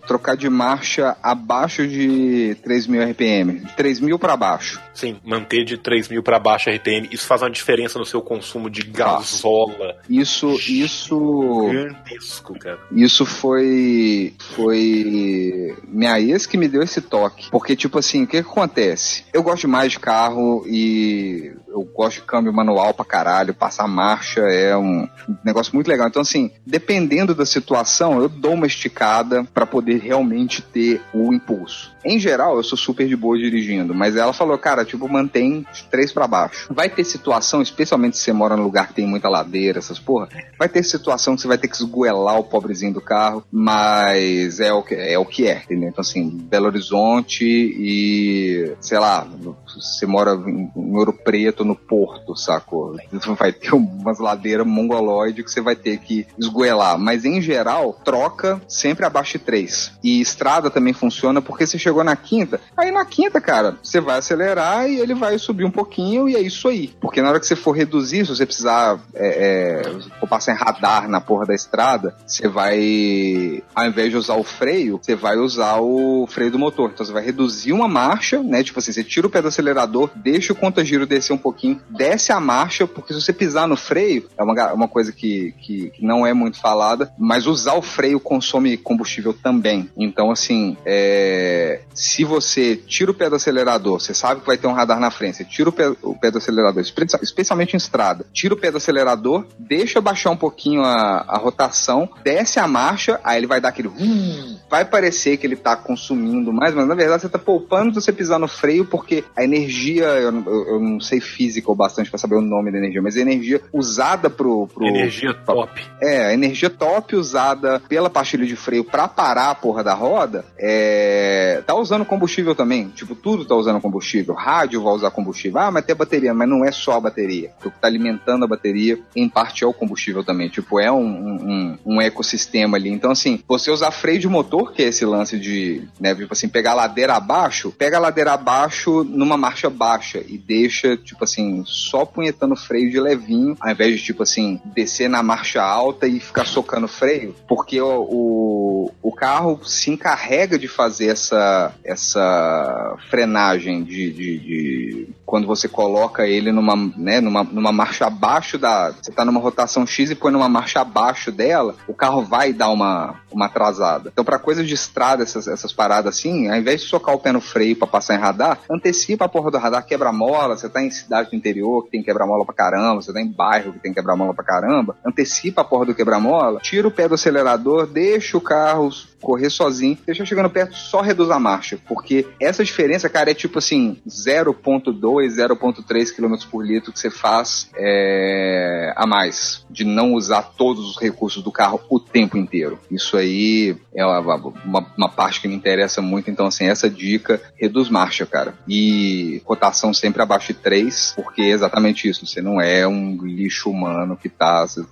trocar de marcha abaixo de 3.000 RPM, 3.000 para baixo. Sim, manter de 3 mil para baixo RTM, isso faz uma diferença no seu consumo de gasola. Isso, isso, Gigantesco, cara. isso foi, foi minha ex que me deu esse toque, porque tipo assim, o que, que acontece? Eu gosto mais de carro e eu gosto de câmbio manual pra caralho, passar marcha é um negócio muito legal. Então assim, dependendo da situação, eu dou uma esticada pra poder realmente ter o impulso. Em geral, eu sou super de boa dirigindo, mas ela falou, cara, tipo, mantém três pra baixo. Vai ter situação, especialmente se você mora num lugar que tem muita ladeira, essas porra, vai ter situação que você vai ter que esgoelar o pobrezinho do carro, mas é o que é, o que é entendeu? Então, assim, Belo Horizonte e, sei lá, você mora em, em Ouro Preto, no Porto, sacou? Vai ter umas ladeiras mongoloide que você vai ter que esgoelar, mas em geral, troca sempre abaixo de 3. E estrada também funciona porque você chegou na quinta, aí na quinta, cara, você vai acelerar e ele vai subir um pouquinho e é isso aí. Porque na hora que você for reduzir, se você precisar é, é, passar em radar na porra da estrada, você vai, ao invés de usar o freio, você vai usar o freio do motor. Então você vai reduzir uma marcha, né? Tipo assim, você tira o pé do acelerador, deixa o conta-giro descer um pouquinho, desce a marcha, porque se você pisar no freio, é uma, uma coisa que, que, que não é muito falada, mas usar o freio consome combustível também. Então, assim, é, se você tira o pé do acelerador, você sabe que vai ter um radar na frente, você tira o pé, o pé do acelerador, espe- especialmente em estrada, tira o pé do acelerador, deixa baixar um pouquinho a, a rotação, desce a marcha, aí ele vai dar aquele. "Vum". Vai parecer que ele tá consumindo mais, mas na verdade você tá poupando de você pisar no freio, porque a energia, eu, não- eu- eu não sei física ou bastante pra saber o nome da energia, mas a energia usada pro. pro Energia top. é, a energia top usada pela pastilha de freio pra parar a porra da roda, é, tá usando combustível também. Tipo, tudo tá usando combustível. Rádio vai usar combustível. Ah, mas tem a bateria. Mas não é só a bateria. O que tá alimentando a bateria, em parte, é o combustível também. Tipo, é um, um, um ecossistema ali. Então, assim, você usar freio de motor, que é esse lance de, né, tipo assim, pegar a ladeira abaixo, pega a ladeira abaixo numa marcha baixa e deixa, tipo assim, só punhetando freio de levinho, ao invés de, tipo assim, descer na marcha alta e ficar socando freio, porque o, o, o carro se encarrega de fazer essa, essa frenagem de, de, de- quando você coloca ele numa, né, numa, numa marcha abaixo da. Você tá numa rotação X e põe numa marcha abaixo dela, o carro vai dar uma, uma atrasada. Então, para coisas de estrada, essas, essas paradas assim, ao invés de socar o pé no freio para passar em radar, antecipa a porra do radar, quebra-mola. Você tá em cidade do interior que tem quebra-mola pra caramba, você tá em bairro que tem quebra-mola pra caramba, antecipa a porra do quebra-mola, tira o pé do acelerador, deixa o carro correr sozinho, deixa chegando perto, só reduz a marcha, porque essa diferença, cara, é tipo assim, 0.2, 0.3 km por litro que você faz é, a mais, de não usar todos os recursos do carro o tempo inteiro. Isso aí é uma, uma- uma parte que me interessa muito, então assim, essa dica, reduz marcha, cara. E rotação sempre abaixo de 3, porque é exatamente isso, você não é um lixo humano que tá... Você,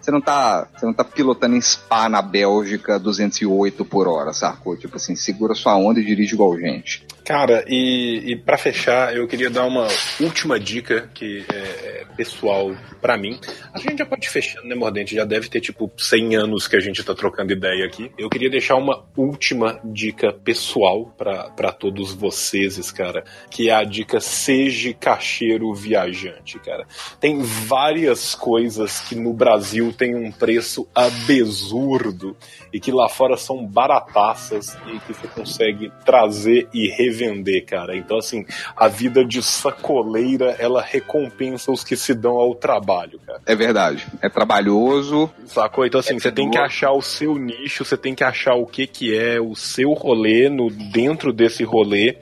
você não tá, você não tá pilotando em Spa na Bélgica 208 por hora, sacou? Tipo assim, segura sua onda e dirige igual gente. Cara, e, e para fechar, eu queria dar uma última dica que é, é pessoal pra mim. A gente já pode ir fechando, né, Mordente? Já deve ter tipo 100 anos que a gente tá trocando ideia aqui. Eu queria deixar uma última dica pessoal pra todos vocês, cara, que é a dica seja cacheiro viajante, cara. Tem várias coisas que no Brasil tem um preço absurdo e que lá fora são barataças e que você consegue trazer e revender, cara. Então, assim, a vida de sacoleira, ela recompensa os que se dão ao trabalho, cara. É verdade. É trabalhoso. Sacou? Então, assim, você tem que achar o seu nicho, você tem que achar o que que é o seu rolê no, dentro desse rolê,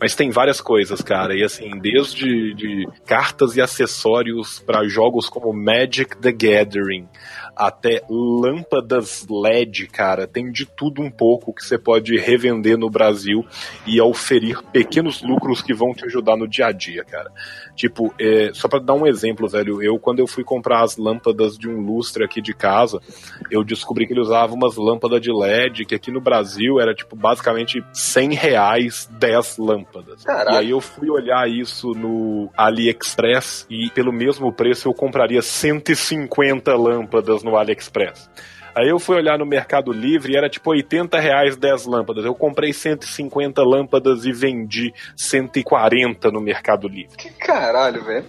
mas Mas tem várias coisas, cara. E assim, desde de cartas e acessórios para jogos como Magic the Gathering, até lâmpadas LED, cara. Tem de tudo um pouco que você pode revender no Brasil e oferir pequenos lucros que vão te ajudar no dia a dia, cara. Tipo, é, só para dar um exemplo, velho, eu quando eu fui comprar as lâmpadas de um lustre aqui de casa, eu descobri que ele usava umas lâmpadas de LED, que aqui no Brasil era tipo basicamente 100 reais 10 lâmpadas. Caraca. E aí eu fui olhar isso no AliExpress e pelo mesmo preço eu compraria 150 lâmpadas no AliExpress. Aí eu fui olhar no Mercado Livre e era tipo 80 reais 10 lâmpadas. Eu comprei 150 lâmpadas e vendi 140 no Mercado Livre. Caralho, velho.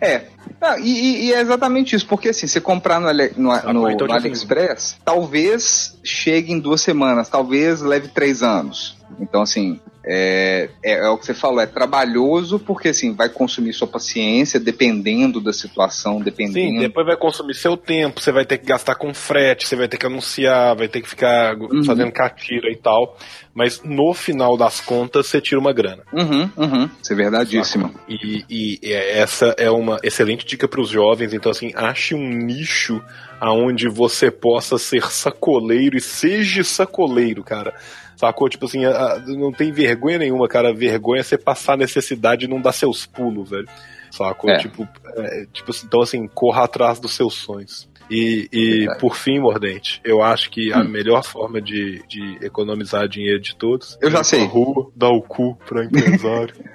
É. Não, e, e- é exatamente isso, porque assim, você comprar no, no, no- então no AliExpress, talvez chegue em duas semanas, talvez leve três anos. Então, assim, é, é, é o que você falou, é trabalhoso, porque assim, vai consumir sua paciência, dependendo da situação, Sim, dependendo. depois vai consumir seu tempo, você vai ter que gastar com frete, você vai ter que anunciar, vai ter que ficar fazendo catira e tal. Mas no final das contas, você tira uma grana. Uhum, uhum. Isso é verdadíssimo. E, e- e essa é uma excelente dica para os jovens. Então, assim, ache um nicho aonde você possa ser sacoleiro e seja sacoleiro, cara. Sacou? Tipo assim, a- não tem vergonha nenhuma, cara. Vergonha é você passar necessidade e não dar seus pulos, velho. Sacou? É. Tipo, é, tipo, assim, então, assim, corra atrás dos seus sonhos. E, e por fim, Mordente, eu acho que a melhor forma de, de economizar dinheiro de todos Hum. Eu já é ir sei. rua, dar o cu pra empresário.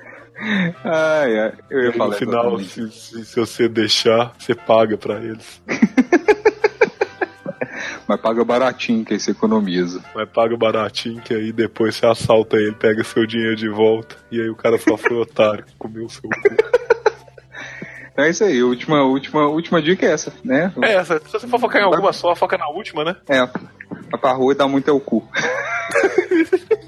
Ai, ai, eu E ia aí, falar no final, se, se- se você deixar, você paga pra eles. Mas paga baratinho, que aí você economiza. Mas paga baratinho, que aí depois você assalta ele, pega seu dinheiro de volta. E aí o cara só foi otário, comeu seu cu. É isso aí, a última, última, última dica é essa, né? É, essa, se você for focar em alguma só, foca na última, né? É, vai pra rua e dá muito é o cu.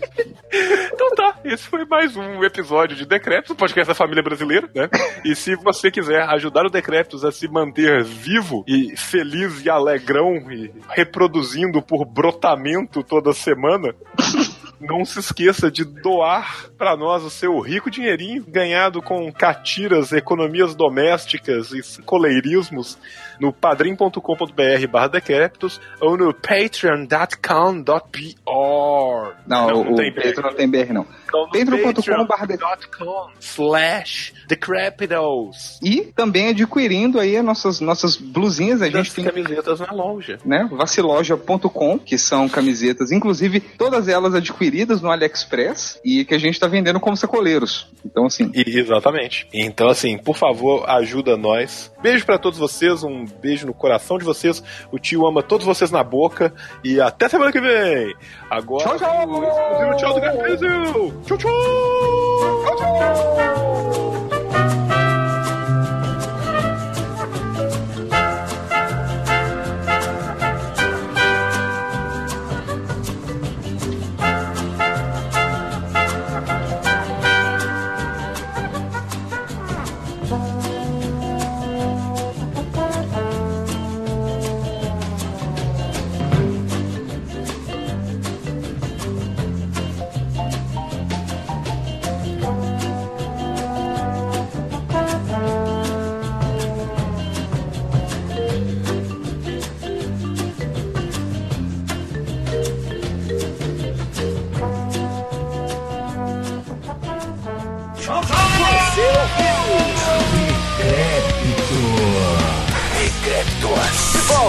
Então tá, esse foi mais um episódio de Decretos, o podcast da família brasileira, né? E se você quiser ajudar o Decretos a se manter vivo e feliz e alegrão e reproduzindo por brotamento toda semana, não se esqueça de doar pra nós o seu rico dinheirinho ganhado com catiras, economias domésticas e coleirismos no padrim.com.br barra decréptos ou no patreon.com.br Não, Não, o, não tem Pedro não tem BR, não. então, Patreon.com slash decrepitos. E também adquirindo aí as nossas, nossas blusinhas, a gente tem camisetas na loja. né, vaciloja.com, que são camisetas, inclusive todas elas adquiridas no AliExpress e que a gente tá vendendo como sacoleiros. Então, assim, E- exatamente. Então, assim, por favor, ajuda nós. Beijo pra todos vocês, um beijo no coração de vocês. O tio ama todos vocês na boca. E até semana que vem. Agora, Tchau, tchau. o tchau do Gabriel. Tchau, tchau. Tchau, tchau.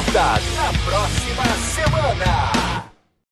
Decrépitos.